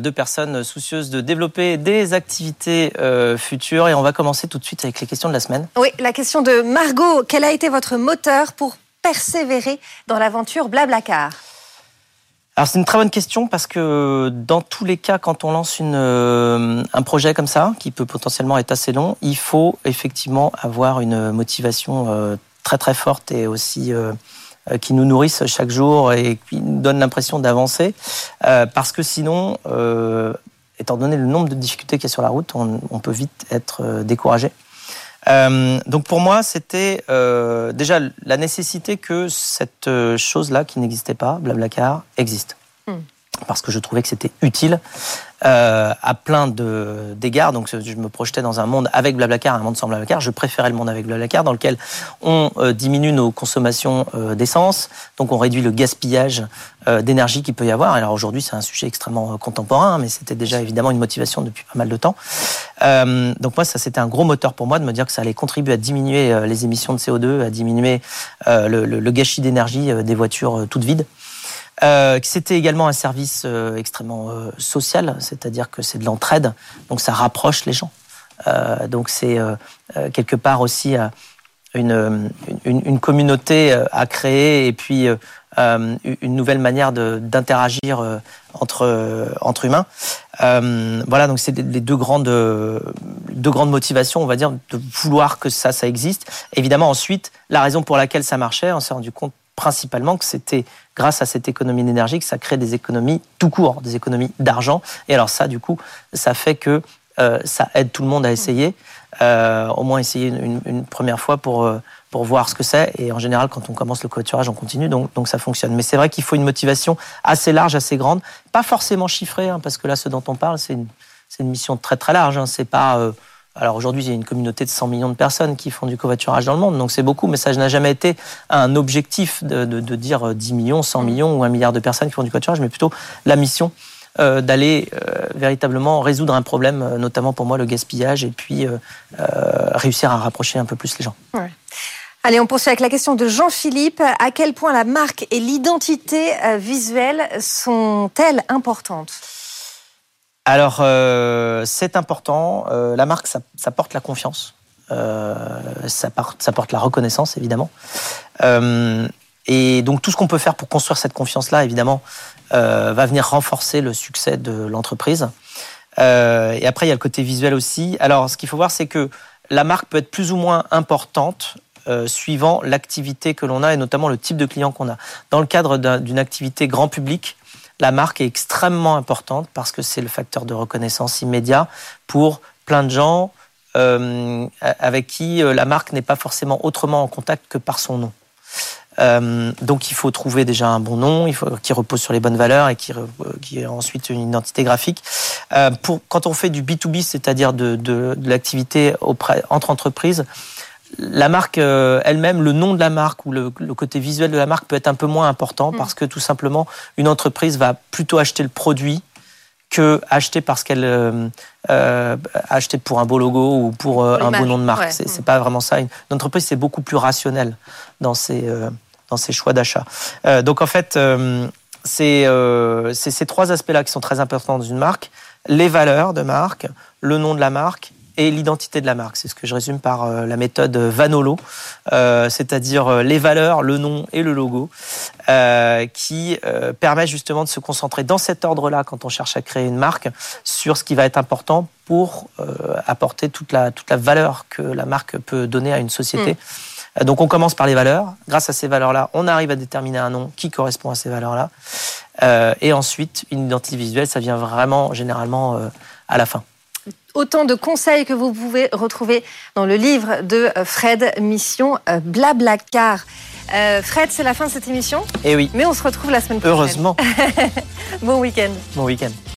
A: de personnes soucieuses de développer des activités futures. Et on va commencer tout de suite avec les questions de la semaine.
B: Oui, la question de Margot. Quel a été votre moteur pour persévérer dans l'aventure Blablacar?
A: Alors c'est une très bonne question parce que dans tous les cas, quand on lance euh, un projet comme ça, qui peut potentiellement être assez long, il faut effectivement avoir une motivation euh, très très forte et aussi euh, qui nous nourrisse chaque jour et qui nous donne l'impression d'avancer. parce que sinon, étant donné le nombre de difficultés qu'il y a sur la route, on peut vite être découragé. Euh, donc pour moi, c'était euh, déjà la nécessité que cette euh, chose-là qui n'existait pas, Blablacar, existe. Hmm. Parce que je trouvais que c'était utile euh, à plein d'égards. Donc je me projetais dans un monde avec Blablacar, un monde sans Blablacar. Je préférais le monde avec Blablacar, dans lequel on euh, diminue nos consommations euh, d'essence, donc on réduit le gaspillage euh, d'énergie qu'il peut y avoir. Alors aujourd'hui, c'est un sujet extrêmement contemporain, mais c'était déjà évidemment une motivation depuis pas mal de temps. donc moi, ça c'était un gros moteur pour moi de me dire que ça allait contribuer à diminuer les émissions de CO2, à diminuer le, le, le, gâchis d'énergie des voitures toutes vides. Euh, C'était également un service euh, extrêmement euh, social, c'est-à-dire que c'est de l'entraide, donc ça rapproche les gens. Euh, donc c'est euh, quelque part aussi une, une, une, communauté à créer et puis une nouvelle manière d'interagir entre, entre humains. voilà, donc c'est les deux grandes, deux grandes motivations, on va dire, de vouloir que ça, ça existe. Évidemment, ensuite, la raison pour laquelle ça marchait, on s'est rendu compte principalement que c'était grâce à cette économie d'énergie que ça crée des économies tout court, des économies d'argent. Et alors ça, du coup, ça fait que euh, ça aide tout le monde à essayer, euh, au moins essayer une, première fois pour, euh, pour voir ce que c'est. Et en général, quand on commence le covoiturage, on continue, donc, donc ça fonctionne. Mais c'est vrai qu'il faut une motivation assez large, assez grande, pas forcément chiffrée, hein, parce que là, ce dont on parle, c'est une, une mission très très large. Hein. C'est pas alors aujourd'hui, il y a une communauté de 100 millions de personnes qui font du covoiturage dans le monde, donc c'est beaucoup, mais ça n'a jamais été un objectif de, dire 10 millions, 100 millions ou un milliard de personnes qui font du covoiturage, mais plutôt la mission euh, d'aller euh, véritablement résoudre un problème, euh, notamment pour moi le gaspillage, et puis réussir à rapprocher un peu plus les gens.
B: Allez, on poursuit avec la question de Jean-Philippe. À quel point la marque et l'identité visuelle sont-elles importantes?
A: Alors, euh, c'est important. Euh, la marque, ça, porte la confiance. Euh, ça, porte, ça, porte, la reconnaissance, évidemment. Et donc, tout ce qu'on peut faire pour construire cette confiance-là, évidemment, va venir renforcer le succès de l'entreprise. et après, il y a le côté visuel aussi. Alors, ce qu'il faut voir, c'est que la marque peut être plus ou moins importante suivant l'activité que l'on a et notamment le type de client qu'on a. Dans le cadre d'une activité grand public, la marque est extrêmement importante parce que c'est le facteur de reconnaissance immédiat pour plein de gens euh, avec qui euh, la marque n'est pas forcément autrement en contact que par son nom. Euh, donc il faut trouver déjà un bon nom, il faut qui repose sur les bonnes valeurs et qui, euh, qui ensuite une identité graphique. Pour quand on fait du B2B, c'est-à-dire de, de, de l'activité entre entreprises, la marque euh, elle-même, le nom de la marque ou le, côté visuel de la marque peut être un peu moins important mm. parce que tout simplement, une entreprise va plutôt acheter le produit que acheter parce qu'elle euh, euh acheter pour un beau logo ou pour euh, un beau nom de marque. C'est pas vraiment ça. Une, entreprise c'est beaucoup plus rationnel dans ses dans ses choix d'achat. donc en fait, c'est ces trois aspects-là qui sont très importants dans une marque les valeurs de marque, le nom de la marque et l'identité de la marque. C'est ce que je résume par euh, la méthode Vanolo, euh, c'est-à-dire euh, les valeurs, le nom et le logo, qui permet justement de se concentrer dans cet ordre-là quand on cherche à créer une marque sur ce qui va être important pour apporter toute la, toute la valeur que la marque peut donner à une société. Mm. Donc on commence par les valeurs. Grâce à ces valeurs-là, on arrive à déterminer un nom qui correspond à ces valeurs-là. et ensuite, une identité visuelle, ça vient vraiment généralement à la fin
B: Autant de conseils que vous pouvez retrouver dans le livre de euh, Fred, Mission euh, Blablacar. Euh, Fred, c'est la fin de cette émission,
A: Et oui,
B: mais on se retrouve la semaine prochaine.
A: heureusement. (laughs)
B: Bon week-end.
A: Bon week-end.